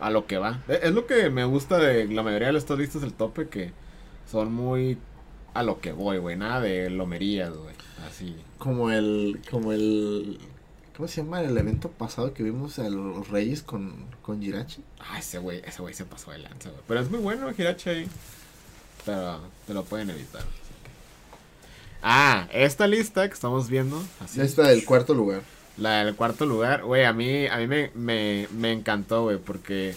a lo que va. E- Es lo que me gusta de la mayoría de estos listas del tope que son muy a lo que voy, güey. Nada de lomerías, güey. Así. Como el, como el, ¿cómo se llama? El evento pasado que vimos a los Reyes con, con Jirachi. Ah, ese güey, ese güey se pasó de lanza, güey. Pero es muy bueno Hirachi ahí. Pero te lo pueden evitar. así que. Ah, esta lista que estamos viendo. Así, Esta del cuarto lugar. La del cuarto lugar, güey, a mí, a mí me, me, me encantó, güey, porque,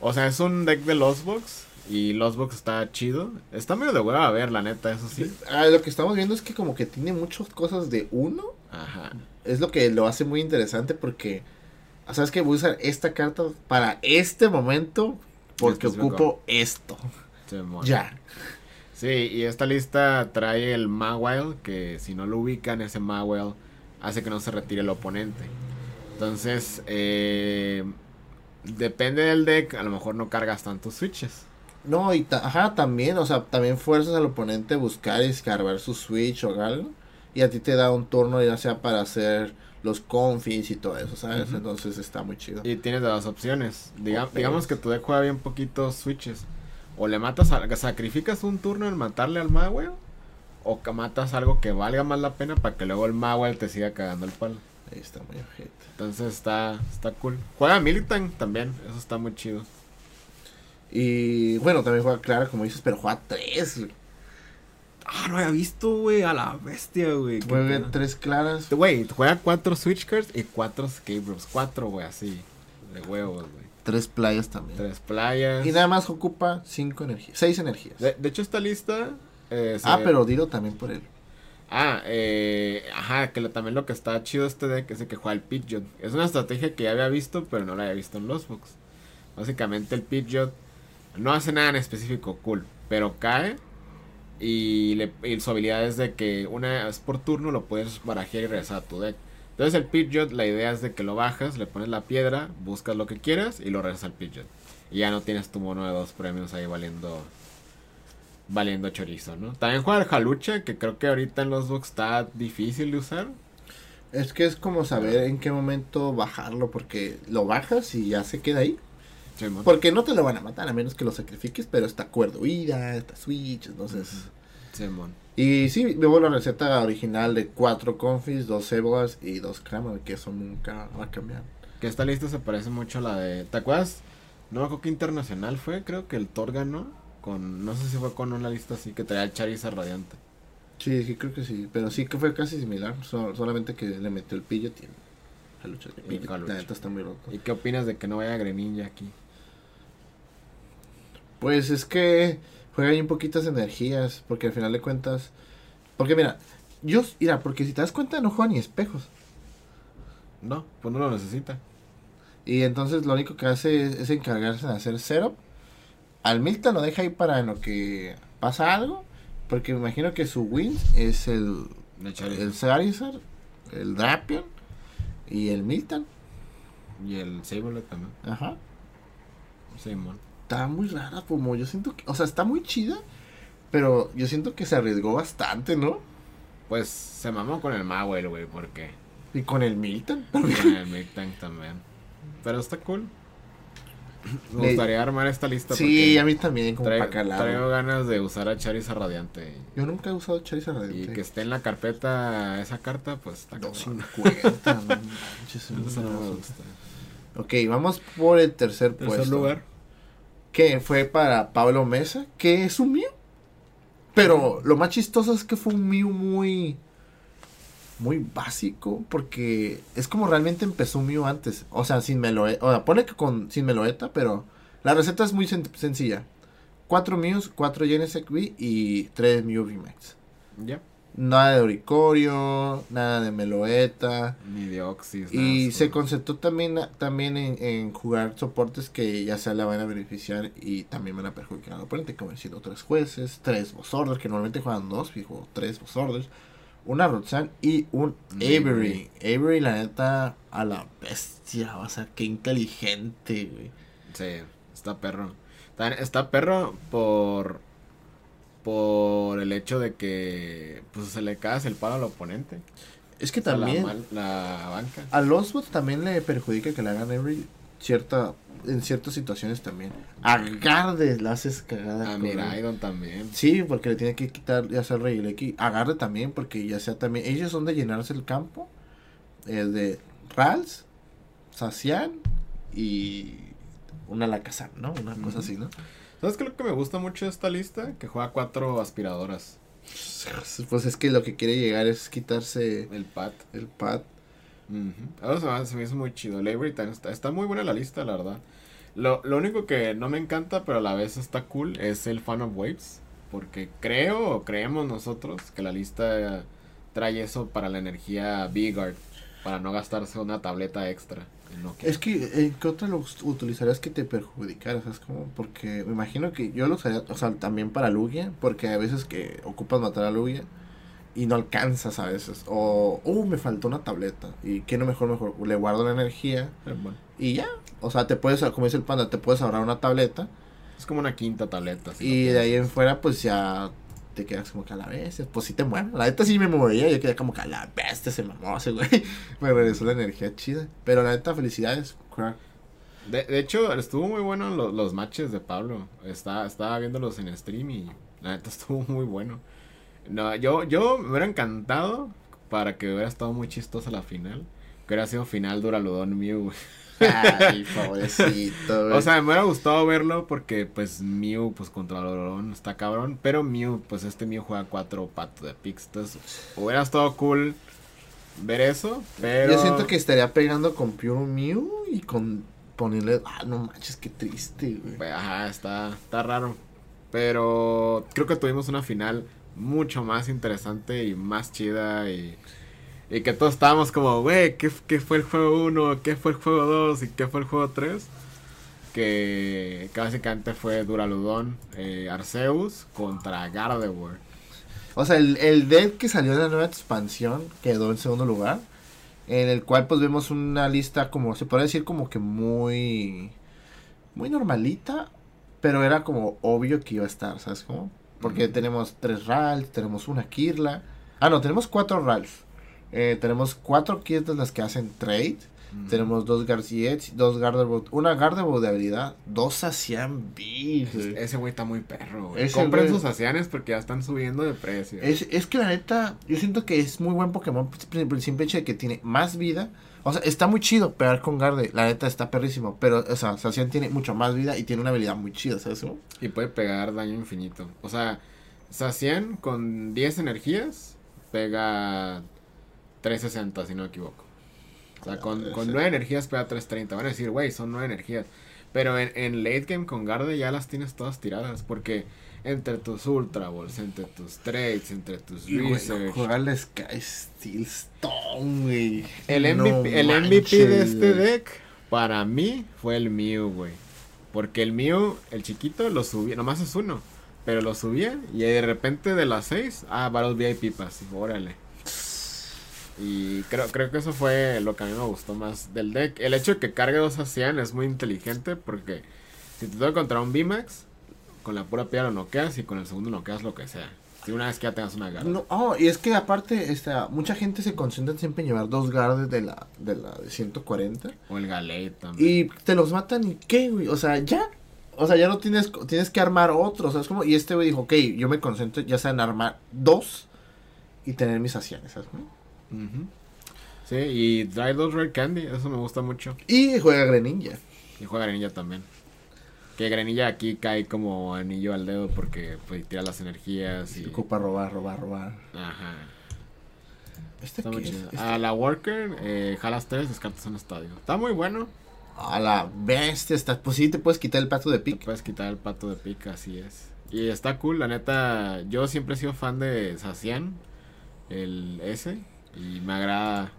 o sea, es un deck de Lost Box y Lost Box está chido. Está medio de hueva a ver, la neta, eso sí. Ah, lo que estamos viendo es que como que tiene muchas cosas de uno. Ajá. Es lo que lo hace muy interesante porque, ¿sabes que Voy a usar esta carta para este momento porque ocupo esto. Ya. Sí, y esta lista trae el Mawile, que si no lo ubican, ese Mawile hace que no se retire el oponente. Entonces, eh, depende del deck, a lo mejor no cargas tantos switches. No, y ta- ajá, también, o sea, también fuerzas al oponente a buscar y escarbar su switch o algo. Y a ti te da un turno ya sea para hacer los confis y todo eso, ¿sabes? Entonces está muy chido. Y tienes las opciones. Diga-. Digamos que tu deck juega bien poquitos switches. O le matas, a, sacrificas un turno en matarle al Mawile. O que matas algo que valga más la pena para que luego el Mawile te siga cagando el palo. Ahí está muy ojete. Entonces está, está cool. Juega Militant también, eso está muy chido. Y bueno, también juega Clara, como dices, pero juega tres. Ah, no había visto, güey, a la bestia, güey. Juega tres claras. Güey, juega cuatro Switch Cards y cuatro Escape Rooms. Cuatro, güey, así. De huevos, güey. Tres playas también. Tres playas. Y nada más ocupa cinco energías. Seis energías. De, de hecho, esta lista. Eh, se- Ah, pero dilo también por él. Ah, eh, ajá, que lo- también lo que está chido de este deck es el que juega el Pidgeot. Es una estrategia que ya había visto, pero no la había visto en los books. Básicamente el Pidgeot no hace nada en específico cool, pero cae y, le, y su habilidad es de que una vez por turno lo puedes barajear y regresar a tu deck. Entonces el Pidgeot, la idea es de que lo bajas, le pones la piedra, buscas lo que quieras y lo regresas al Pidgeot. Y ya no tienes tu mono de dos premios ahí valiendo valiendo chorizo, ¿no? También juega el Jalucha, que creo que ahorita en los books está difícil de usar. Es que es como saber en qué momento bajarlo, porque lo bajas y ya se queda ahí. Porque no te lo van a matar a menos que lo sacrifiques, pero está cuerda huida, está switch, entonces... Simón. Y sí, veo la receta original de cuatro confis, dos cebolas y dos crema, que eso nunca va a cambiar. Que esta lista se parece mucho a la de. ¿Te acuerdas? No acuerdo qué internacional fue, creo que el Thor ganó. Con, no sé si fue con una lista así que traía el Charizard radiante. Sí, sí, creo que sí, pero sí que fue casi similar, so- solamente que le metió el pillo y la neta está muy loco. ¿Y qué opinas de que no vaya Greninja aquí? Pues es que juega bien poquitas energías, porque al final de cuentas... Porque mira, yo, mira, porque si te das cuenta no juega ni espejos. No, pues no lo necesita. Y entonces lo único que hace es, es encargarse de hacer setup. Al Milton lo deja ahí para lo que pasa algo. Porque me imagino que su win es el, El Charizard. el Charizard, el Drapion y el Milton. Y el Saberlet también. Ajá. Simón. Está muy rara, como yo siento que, o sea, está muy chida. Pero yo siento que se arriesgó bastante, ¿no? Pues se mamó con el Mawel, güey, porque. Y con el Milton. Con el Miltank también. Pero está cool. Me Le- gustaría armar esta lista. Sí, a mí también, como traigo ganas de usar a Charizard Radiante. Yo nunca he usado Charizard Y Radiante. que esté en la carpeta esa carta, pues está cabrón. 250, no manches, Eso no me gusta. Ok, vamos por el tercer, Tercer puesto. lugar. Que fue para Pablo Mesa, que es un Mew. Pero lo más chistoso es que fue un Mew muy. Muy básico. Porque es como realmente empezó Mew antes. O sea, sin meloeta. O sea, pone que con sin meloeta, pero la receta es muy sen- sencilla: 4 Mews, 4 Genesect V y 3 Mew VMAX. Ya. Nada de Oricorio, nada de Meloeta. Ni de Oxys. Y nada, se concentró también, también en, en jugar soportes que ya sea le van a beneficiar y también van a perjudicar al oponente, como siendo tres jueces, tres boss orders, que normalmente juegan dos, fijo, tres boss orders, una Roxanne y un Avery. Avery, la neta, a la bestia, o sea, qué inteligente, güey. Sí, está perro. Está, perro por. Por el hecho de que. Pues se le cae el palo al oponente. Es que O sea, la también la, banca. a los bots también le perjudica que le hagan Avery cierta, en ciertas situaciones también. A Garde la haces cagada. A Miraidon también. Sí, porque le tiene que quitar ya sea el Regieleki. Agarre también, porque ya sea también. Ellos son de llenarse el campo. El de Rals, Sacian y una Lacazán, ¿no? Una cosa así, ¿no? ¿Sabes qué es lo que me gusta mucho de esta lista? Que juega cuatro aspiradoras. Pues es que lo que quiere llegar es quitarse El pat. el pad. Ujú. Eso se me- hizo muy chido. El Avery también está, está muy buena la lista, la verdad. Lo, lo único que no me encanta, pero a la vez está cool, es el Fan of Waves. Porque creo, o creemos nosotros, que la lista trae eso para la energía V-Guard. Para no gastarse una tableta extra. Es que, ¿en qué otra lo utilizarías que te perjudicara? ¿Sabes cómo? Porque me imagino que yo lo usaría, o sea, también para Lugia, porque a veces que ocupas matar a Lugia y no alcanzas a veces. O, uh, me faltó una tableta. Y que no mejor, mejor, le guardo la energía bueno, y ya. O sea, te puedes, como dice el panda, te puedes ahorrar una tableta es como una quinta tableta. si y de ahí en fuera, pues ya te quedas como que a la bestia. Pues sí te mueves. La neta sí me movería. Yo quedé como que a la bestia se mamó ese güey. me regresó la energía chida. Pero la neta, felicidades, crack. De, de hecho, estuvo muy bueno los, los matches de Pablo. Está, estaba viéndolos en stream y la neta estuvo muy bueno. No, yo, yo me hubiera encantado para que hubiera estado muy chistosa la final. Que hubiera sido final Duraludon Mew. Ay, pobrecito, güey. O sea, me hubiera gustado verlo porque pues Mew pues contra Duraludon está cabrón. Pero Mew, pues este Mew juega cuatro patos de Pix. Entonces hubiera estado cool ver eso. Pero... Yo siento que estaría pegando con Pure Mew y con ponerle. Ah, no manches, qué triste, güey. Pues, Ajá, está, está raro. Pero creo que tuvimos una final mucho más interesante y más chida. Y, y que todos estábamos como, güey, ¿qué, ¿qué fue el juego 1? ¿Qué fue el juego 2? ¿Y qué fue el juego 3? Que, básicamente fue Duraludon, eh, Arceus contra Gardevoir. O sea, el, el que salió de la nueva expansión quedó en segundo lugar. En el cual, pues vemos una lista como, se puede decir, como que muy. Muy normalita. Pero era como obvio que iba a estar, ¿sabes cómo? Porque tenemos tres Ralph, tenemos una Kirla. Ah, no, tenemos cuatro Ralph. Eh, tenemos cuatro Kirlas las que hacen trade. Tenemos dos Garciets, dos Gardevoir, una Gardevoir de habilidad, dos Sacian Beef. Ese güey está muy perro, güey. Compren güey- sus asianes porque ya están subiendo de precio. Es, es que la neta, yo siento que es muy buen Pokémon por por el simple hecho de que tiene más vida. O sea, está muy chido pegar con Garde, la neta está perrísimo. Pero, o sea, Sacian tiene mucho más vida y tiene una habilidad muy chida, ¿sabes? cómo? Y puede pegar daño infinito. O sea, Sacian con 10 energías pega 360, si no me equivoco. O sea, con, con 9 energías pega 330. Van a decir, güey, son 9 energías. Pero en, en late game con Garde ya las tienes todas tiradas. Porque entre tus Ultra Balls, entre tus trades, entre tus Y, research. jugarle Sky Steel Stone, güey. El No MVP, el MVP de este deck, para mí, fue el Mew, güey. Porque el Mew, el chiquito, lo subía, nomás es uno. Pero lo subía y de repente de las 6, ah, Battles VIP Pass, órale. Y creo, creo que eso fue lo que a mí me gustó más del deck. El hecho de que cargue dos Asian es muy inteligente porque si te toca contra un VMAX, con la pura piedra lo noqueas y con el segundo noqueas lo que sea. Si una vez que ya tengas una garra. No, oh, y es que aparte, esta, mucha gente se concentra siempre en llevar dos Gardes de la, de la de 140. O el Galate también. Y te los matan y qué, güey. O sea, ya. O sea, ya no tienes, tienes que armar otro. O sea, es como, y este güey dijo, ok, yo me concentro ya sea en armar dos y tener mis asianes, ¿sabes? cómo? Sí, y Dry Those Red Candy, eso me gusta mucho. Y juega Greninja. Y juega Grenilla también. Que Grenilla aquí cae como anillo al dedo porque pues, tira las energías y... Ocupa robar, robar, robar. Ajá. ¿Este Está muy es? chido. Este- A la Worker, eh, jalas tres, descartas un estadio. Está muy bueno. A la bestia, está, pues sí te puedes quitar el pato de Te pic. puedes quitar el pato de pica, así es. Y está cool, la neta. Yo siempre he sido fan de Sacian. el S. Y me agrada.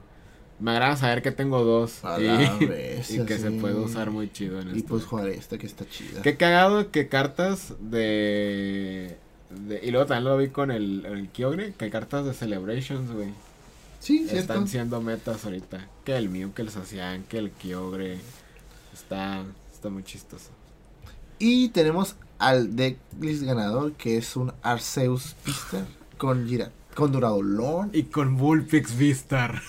Me agrada saber que tengo dos. A y, y que se puede usar muy chido en Y esto. pues jugar esta que está chida. Qué cagado que cartas de, de- Y luego también lo vi con el, el Kyogre. Que cartas de Celebrations, güey. Sí, cierto. Están siendo metas ahorita. Que el Mew, que el Sacian, que el Kyogre. Está, está muy chistoso. Y tenemos al decklist ganador que es un Arceus Pister con Gira con Duradolón. Y con Bullpix Vistar.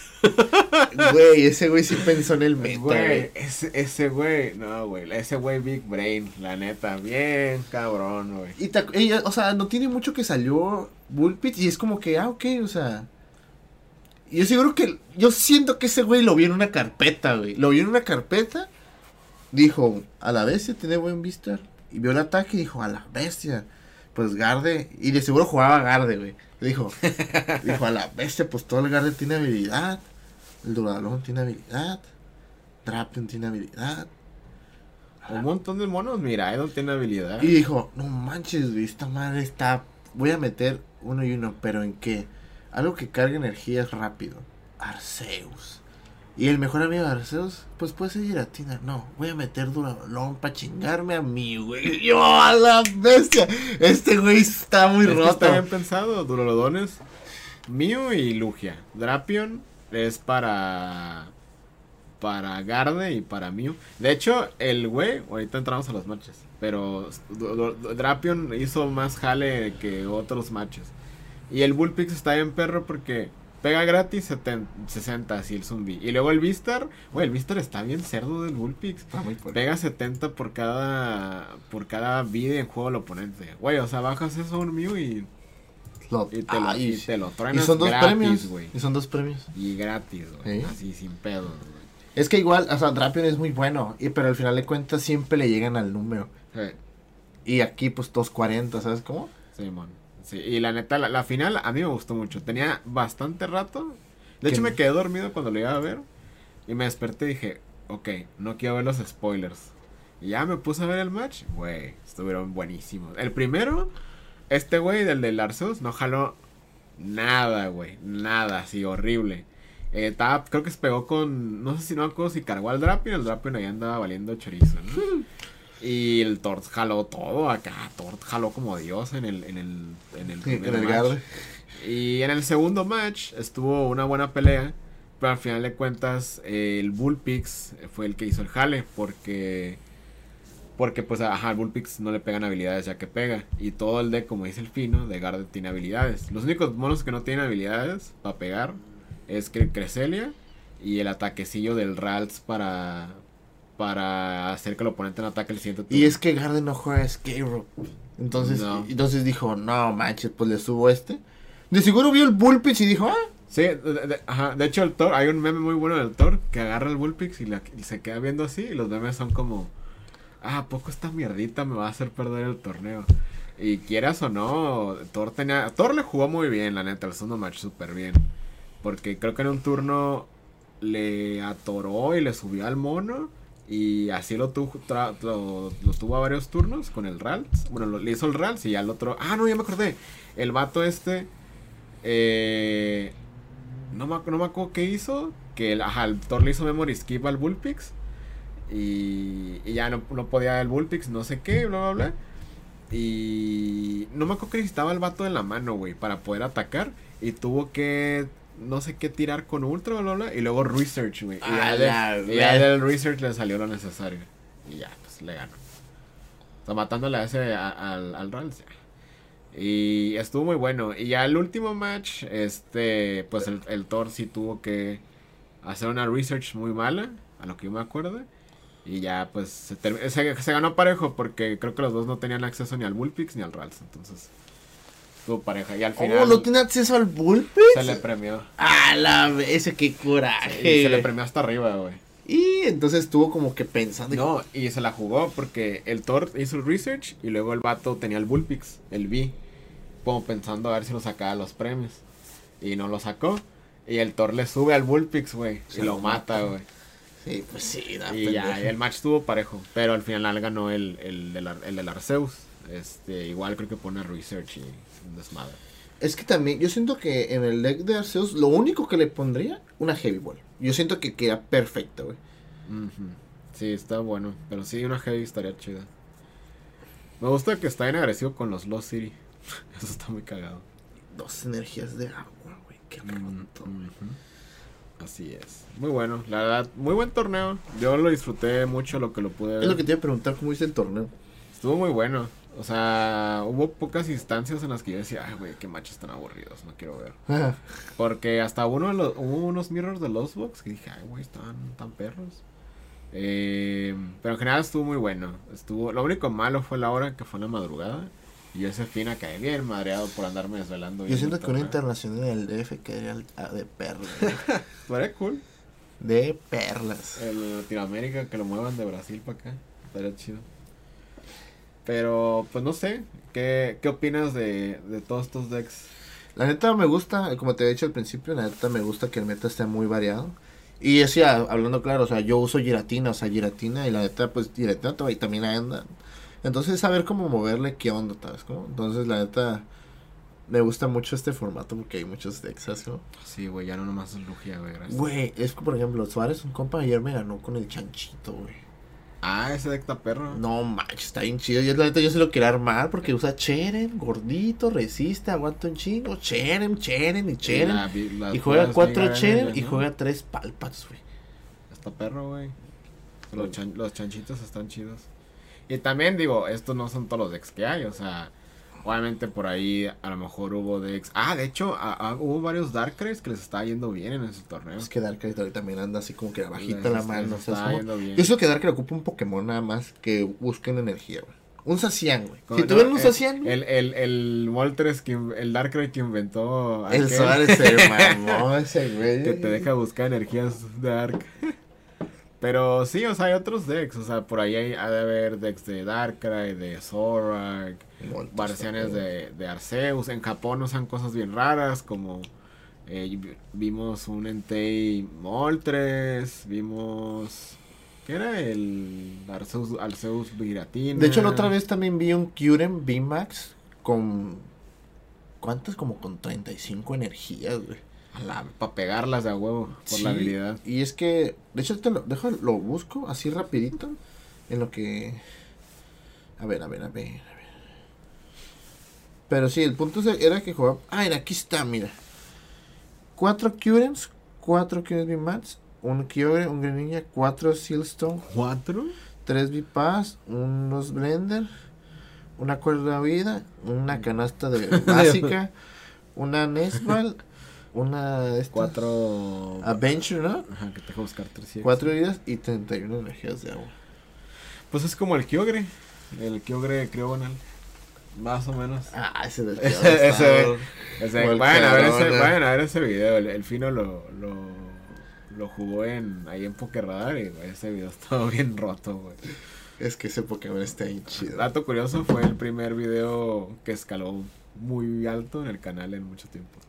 Güey, ese güey sí pensó en el meta. Güey, ese, ese güey, no, güey, ese güey Big Brain, la neta, bien cabrón, güey. Y te- o sea, no tiene mucho que salió Bullpit y es como que, ah, ok, o sea. Yo seguro que. Yo siento que ese güey lo vio en una carpeta, güey. Lo vio en una carpeta. Dijo, a la bestia tiene buen vista. Y vio el ataque y dijo, a la bestia. Pues Garde. Y de seguro jugaba Garde, güey. Dijo, dijo, a la bestia, pues todo el Garde tiene habilidad. El Duralón tiene habilidad. Drapion tiene habilidad. Un montón de monos, mira, no tiene habilidad. Y dijo, no manches, esta madre está... Voy a meter uno y uno, pero ¿en qué? Algo que cargue energías rápido. Arceus. Y el mejor amigo de Arceus, pues puede ser Giratina. No, voy a meter Duralón para chingarme a mí, güey. Yo a la bestia. Este güey está muy Es roto. está bien pensado, Durolodones, Mew y Lugia. Drapion es para para Garde y para Mew. De hecho, el güey, ahorita entramos a los matches, pero Drapion hizo más jale que otros matches. Y el Bullpix está bien perro porque pega gratis 70, 60 así el zombie. Y luego el Vistar, güey, el Vistar está bien cerdo del Bullpix. Está muy fuerte. Pega 70 por cada por cada vida en juego del oponente. Güey, o sea, bajas eso a un Mew y, y te, lo, y te lo y truenas son dos gratis, premios. güey. Y son dos premios. Y gratis, güey. ¿Sí? Así sin pedos, güey. Es que igual, o sea, Drapion es muy bueno. Y, pero al final de cuentas siempre le llegan al número. Sí, Y aquí, pues, 240, ¿sabes cómo? Simón. Sí, y la neta, la, la final a mí me gustó mucho. Tenía bastante rato. De ¿Qué? hecho, me quedé dormido cuando lo iba a ver. Y me desperté y dije, ok, no quiero ver los spoilers. Y ya me puse a ver el match. Güey, estuvieron buenísimos. El primero, este güey del del Arceus, no jaló nada, güey. Nada, así horrible. Eh, estaba- creo que se pegó con. No sé si no acuerdo si cargó al Drapion. El Drapion ahí andaba valiendo chorizo, ¿no? Y el Tort jaló todo acá. Tort jaló como Dios en el, en el, en el, primer en el match. Garde. Y en el segundo match estuvo una buena pelea. Pero al final de cuentas, eh, el Bullpix fue el que hizo el jale. Porque. Porque, pues, ajá, al Bullpix no le pegan habilidades ya que pega. Y todo el deck, como dice el Fino, de Garde tiene habilidades. Los únicos monos que no tienen habilidades para pegar es Cre- Cresselia y el ataquecillo del Ralts para. Para hacer que el oponente no ataque el siguiente Y es que Garden no juega Rope. Entonces, No. entonces dijo, no manches, pues le subo este. De seguro vio el Bullpix y dijo, ah, Sí, de, de- ajá, de hecho el Thor, hay un meme muy bueno del Thor que agarra el Bullpix y, la- y se queda viendo así y los memes son como, ah, ¿a poco esta mierdita me va a hacer perder el torneo? Y quieras o no, Thor tenía, Thor le jugó muy bien, la neta, el segundo match súper bien. Porque creo que en un turno le atoró y le subió al mono y así lo, tuvo lo, tuvo a varios turnos con el Rals. Bueno, lo- le hizo el Rals y al otro, ah, no, ya me acordé, el vato este... Eh, no, me, no me acuerdo qué hizo. Que el, ajá, el Thor le hizo memory skip al Bullpix. Y, y ya no, no podía el Bullpix, no sé qué, bla, bla, bla. Y no me acuerdo que necesitaba el vato en la mano, güey, para poder atacar. Y tuvo que, no sé qué, tirar con Ultra, bla, bla. Y luego Research, güey. Y ya, A de- la y ya del Research le salió lo necesario. Y ya, pues le ganó. O sea, matándole a ese, a- al, al Rals. Y estuvo muy bueno. Y ya el último match, este, pues el, el Thor sí tuvo que hacer una research muy mala, a lo que yo me acuerdo. Y ya, pues, se, se- se ganó parejo porque creo que los dos no tenían acceso ni al Bullpix ni al Rals. Entonces, estuvo pareja. Y al final ¿cómo no tiene acceso al Bullpix? se le premió. A la vez, qué coraje. Y se le premió hasta arriba, güey. Y entonces estuvo como que pensando. No, y se la jugó porque el Thor hizo el research y luego el vato tenía el Bullpix, el B, como pensando a ver si lo sacaba los premios. Y no lo sacó. Y el Thor le sube al Bullpix, güey, y lo mata, güey. Sí, pues sí, da Y ya, pendejo. el match estuvo parejo. Pero al final ganó el, el, Ar- el del Arceus. Este, igual creo que pone research y un desmadre. Es que también, yo siento que en el deck de Arceus, lo único que le pondría, una Heavy Ball. Yo siento que queda perfecta, güey. Sí, está bueno. Pero sí, una heavy estaría chida. Me gusta que está bien agresivo con los Lost City. Eso está muy cagado. Dos energías de agua, güey. Qué Mm, roto. Así es. Muy bueno, la verdad, muy buen torneo. Yo lo disfruté mucho lo que lo pude ver. Es lo que te iba a preguntar, ¿cómo hice el torneo? Estuvo muy bueno. O sea, hubo pocas instancias en las que yo decía, ay, güey, qué machos tan aburridos, no quiero ver. Ah, Porque hasta uno de los, hubo unos mirrors de Lost Box que dije, ay, güey, están tan perros. Eh, pero en general estuvo muy bueno. Estuvo, lo único malo fue la hora que fue en la madrugada. Y yo ese fin caí bien madreado por andarme desvelando. Yo siento que un torneo. internacional del DF quedaría al- a- de perlas. Estaría cool. De perlas. El Latinoamérica que lo muevan de Brasil para acá. Estaría chido. Pero, pues no sé. ¿Qué, qué opinas de, de todos estos decks? La neta me gusta, como te he dicho al principio, la neta me gusta que el meta esté muy variado. Y decía, hablando claro, o sea, yo uso Giratina, o sea, Giratina, y la neta, pues Giratina todavía también anda. Entonces, saber cómo moverle, qué onda, ¿sabes? cómo? Entonces, la neta, me gusta mucho este formato porque hay muchos decks, ¿sabes? cómo? Sí, güey, ya no nomás es Lugia, güey. gracias. Güey, es que, por ejemplo, Suárez, un compa ayer me ganó con el chanchito, güey. Ah, ese deck está perro. No manches, está bien chido. Yo la neta yo se lo quería armar porque usa Cheren, gordito, resiste, aguanta un chingo. Cheren, Cheren y Cheren. La Y juega cuatro Cheren y juega tres Palpats, güey. Está perro, güey. Los, chan- los chanchitos están chidos. Y también digo, estos no son todos los decks que hay, o sea, obviamente por ahí a lo mejor hubo decks. Ah, de hecho, a- a- hubo varios Darkrais que les está yendo bien en ese torneo. Es que Darkrai también anda así como que abajita la mano. bien. Yo siento que Darkrai ocupa un Pokémon nada más que busquen energía, güey. Un Sacian, güey. Si no, tuvieran un el- Sacian, El, el, el Moltres, que, el Darkrai que inventó. el Suárez se mamó ese güey. Que te deja buscar energías Dark. Pero sí, o sea, hay otros decks. O sea, por ahí hay, ha de haber decks de Darkrai, de Zorak, Versiones güey. de, de Arceus. En Japón usan cosas bien raras como eh, vi- vimos un Entei Moltres, vimos... ¿Qué era? El Arceus, Arceus Viratina. De hecho, la otra vez también vi un Kyurem VMAX con. ¿Cuántas? Como con 35 energías, güey. Para pegarlas de a huevo, por Sí, la habilidad. Y es que, de hecho, te lo, dejo, lo busco así rapidito. En lo que... A ver, a ver, a ver. Pero sí, el punto es- era que jugaba... Ah, mira, aquí está, mira. Cuatro Curems, cuatro Curems VMAX, un Kyogre, un Greninja, cuatro Sealstone, ¿Cuatro? tres Vipas, unos Blender, una cuerda de vida, una canasta de básica, una Nesbal, una de estas- Cuatro... Adventure, ¿no? Ajá, que te deja buscar tres. Cuatro vidas y 31 energías de agua. Pues es como el Kyogre. El Kyogre Cryogonal. Más o menos. Ah, ese del Ese- ese- vayan, a ver ese, Corona. vayan a ver ese video. El, el Fino lo, lo, lo jugó en, ahí en Pokerradar y güey, ese video estaba bien roto, güey. Es que ese Pokémon está bien chido. Dato curioso, fue el primer video que escaló muy alto en el canal en mucho tiempo.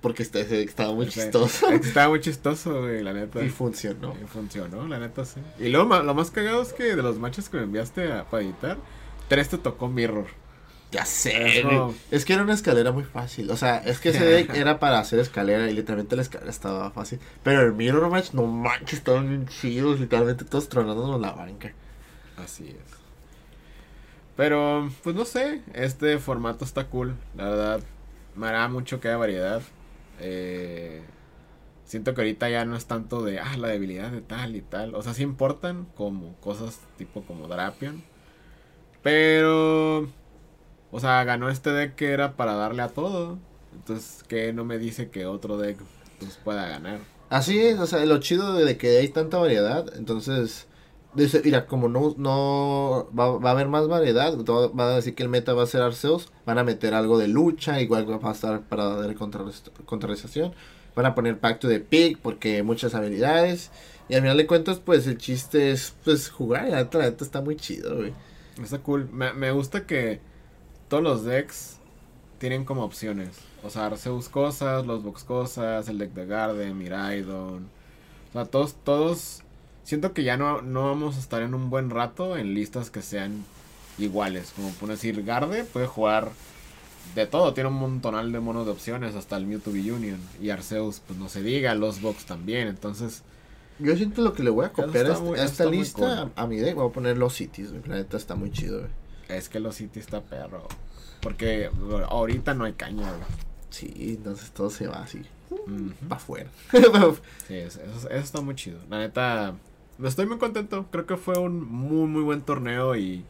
Porque está, ese estaba muy Ese- chistoso. Estaba muy chistoso, güey, la neta. y funcionó. Y funcionó, la neta sí. Y luego ma- lo más cagado es que de los matches que me enviaste a, para editar, tres te tocó Mirror. Ya sé, Es güey. como- Es que era una escalera muy fácil. O sea, es que ese deck era para hacer escalera y literalmente la escalera estaba fácil. Pero el Mirror Match, no manches, estaban bien chidos. Literalmente todos tronándonos la banca. Así es. Pero, pues no sé, este formato está cool, la verdad. Me hará mucho que haya variedad. Eh, siento que ahorita ya no es tanto de, ah, la debilidad de tal y tal. O sea, sí importan como cosas tipo como Drapion. Pero, o sea, ganó este deck que era para darle a todo. Entonces, que no me dice que otro deck pues, pueda ganar? Así es, o sea, lo chido de que hay tanta variedad, entonces, dice, mira, como no, no va, va a haber más variedad, van a decir que el meta va a ser Arceus, van a meter algo de lucha, igual va a estar para dar contrarrest- contrarrestación, van a poner pacto de pick, porque muchas habilidades, y al final de cuentas, pues el chiste es, pues, jugar, y la neta, la neta está muy chido, güey. Está cool. Me, me gusta que todos los decks tienen como opciones. O sea, Arceus cosas, los Box cosas, el deck de Garden, Miraidon. O sea, todos, todos. Siento que ya no, no vamos a estar en un buen rato en listas que sean iguales. Como por decir, Garde puede jugar de todo, tiene un montonal de monos de opciones, hasta el Mewtwo Union. Y Arceus, pues no se diga, los Box también, entonces... Yo siento lo que le voy a copiar a, este- muy- a eso esta lista, cool. a, a mi deck, voy a poner los cities, güey. La neta está muy chido, güey. Es que los City está perro. Porque ahorita no hay caña, güey. Sí, entonces todo se va así, para afuera. Sí, eso, está muy chido. La neta, estoy muy contento. Creo que fue un muy, muy buen torneo y...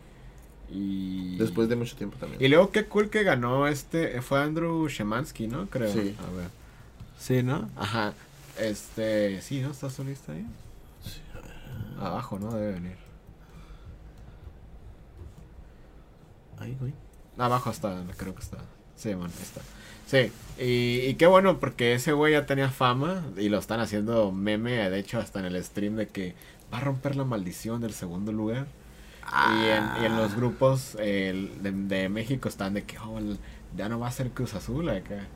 y... Después de mucho tiempo Y también. luego qué cool que ganó este, fue Andrew Shemansky, ¿no? Creo. Sí. A ver. Sí, ¿no? Ajá. Este, sí, ¿no? ¿Está su lista ahí? Abajo, ¿no? Debe venir. Ay, güey. Abajo está, creo que está. Sí, man, está. Sí, y, y qué bueno porque ese güey ya tenía fama y lo están haciendo meme, de hecho hasta en el stream de que va a romper la maldición del segundo lugar. Y, en, y en los grupos eh, de, de México están de que oh, ya no va a ser Cruz Azul acá.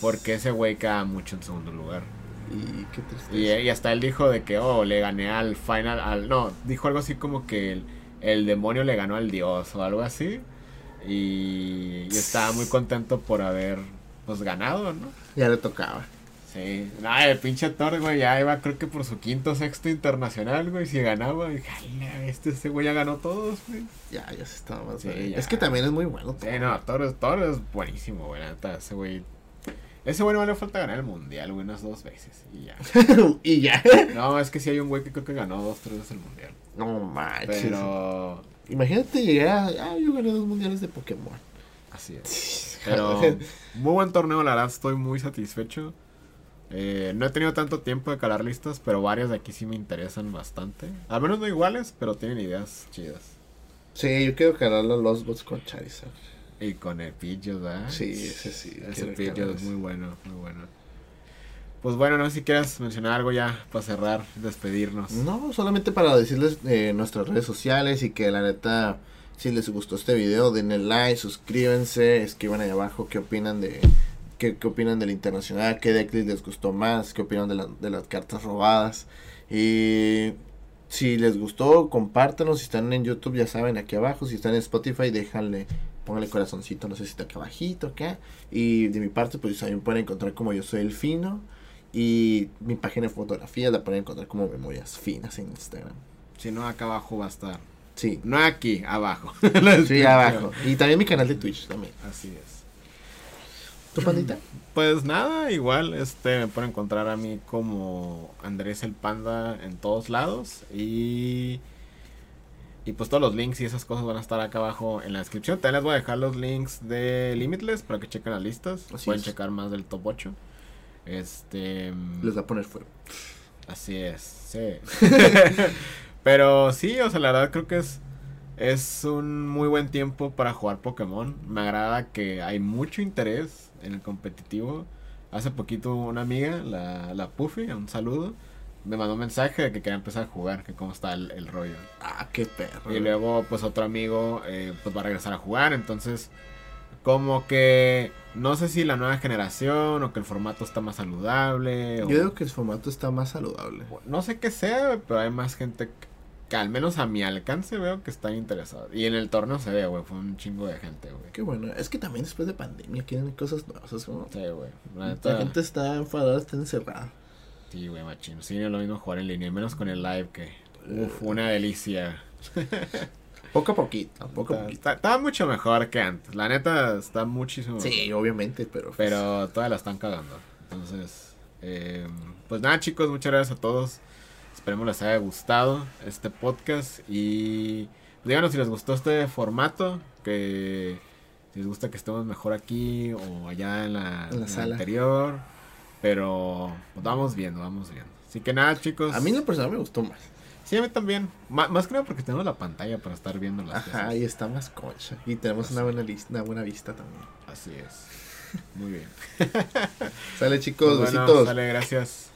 Porque ese güey queda mucho en segundo lugar. Y qué tristeza. Y, y hasta él dijo de que, oh, le gané al final, al... No, dijo algo así como que el, el demonio le ganó al dios o algo así. Y, y estaba muy contento por haber, pues, ganado, ¿no? Ya le tocaba. Sí. No, el pinche Thor, güey, ya iba creo que por su quinto sexto internacional, güey, si ganaba. Dije, "Ay, la bestia, este güey ya ganó todos, güey. Ya, ya se estaba más. Sí. Es que también es muy bueno. Sí, no, Thor, es- Thor es buenísimo, güey, neta, ese güey... Ese güey no le falta ganar el mundial, güey, unas dos veces y ya. y ya. No, es que sí hay un güey que creo que ganó dos, tres veces el mundial. No manches. Pero Imagínate llegar a. Ah, yo gané dos mundiales de Pokémon. así es. Pero muy buen torneo, la verdad estoy muy satisfecho. Eh, no he tenido tanto tiempo de calar listas, pero varias de aquí sí me interesan bastante. Al menos no iguales, pero tienen ideas chidas. Sí, yo quiero ganar los Lost Bots con Charizard. Y con el Pidgeot, ¿verdad? Sí, ese sí, Ese calar es muy bueno, muy bueno. Pues bueno, no sé si quieras mencionar algo ya para cerrar, despedirnos. No, solamente para decirles eh, nuestras redes sociales y que la neta, si les gustó este video, denle like, suscríbanse, escriban ahí abajo qué opinan de qué, qué opinan del internacional, qué decklist les gustó más, qué opinan de, la- de las cartas robadas. Y si les gustó, compártanos. Si están en YouTube, ya saben, aquí abajo. Si están en Spotify, déjanle, pónganle corazoncito, no sé si está acá abajito, acá. Y de mi parte, pues también pueden encontrar como yo soy el fino. Y mi página de fotografía la pueden encontrar como Memorias Finas en Instagram. Si no, acá abajo va a estar. Sí, No aquí, abajo. sí, abajo. Y también mi canal de Twitch también. Así es. ¿Tu pandita? Pues nada, igual este me pueden encontrar a mí como Andrés el Panda en todos lados y y pues todos los links y esas cosas van a estar acá abajo en la descripción. También les voy a dejar los links de Limitless para que chequen las listas. Así pueden es. checar más del top 8. Este Les va a poner fuego. Así es, sí. Pero sí, o sea, la verdad creo que es, es un muy buen tiempo para jugar Pokémon. Me agrada que hay mucho interés en el competitivo. Hace poquito una amiga, la, la Puffy, un saludo, me mandó un mensaje de que quería empezar a jugar, que cómo está el, el rollo. Ah, qué perro. Y luego, pues otro amigo, eh, pues va a regresar a jugar. Entonces, como que no sé si la nueva generación o que el formato está más saludable. o- Yo digo que el formato está más saludable. no sé qué sea, pero hay más gente que, que al menos a mi alcance veo que están interesados. Y en el torneo se ve, güey, fue un chingo de gente, güey. Qué bueno. Es que también después de pandemia quieren cosas nuevas. Es como... Sí, güey. La gente está enfadada, está encerrada. sí, güey, machino. Sí, no es lo mismo jugar en línea, menos con el live que, uf, una delicia. Poco a poquito, poco a poquito. está- está mucho mejor que antes. La neta está muchísimo mejor. Sí, obviamente, pero... pues, Pero todas la están cagando. Entonces, eh, pues nada, chicos, muchas gracias a todos. Esperemos les haya gustado este podcast. Y díganos si les gustó este formato. Que si les gusta que estemos mejor aquí o allá en la, En la sala. anterior. Pero pues, vamos viendo, vamos viendo. Así que nada, chicos. A mí en lo personal me gustó más. Sí, a mí también. Más que nada porque tenemos la pantalla para estar viendo las Ajá, cosas. y está más concha. Y tenemos Así. una buena, lista, una buena vista también. Así es. Muy bien. Sale chicos, Pues bueno, besitos. sale, gracias.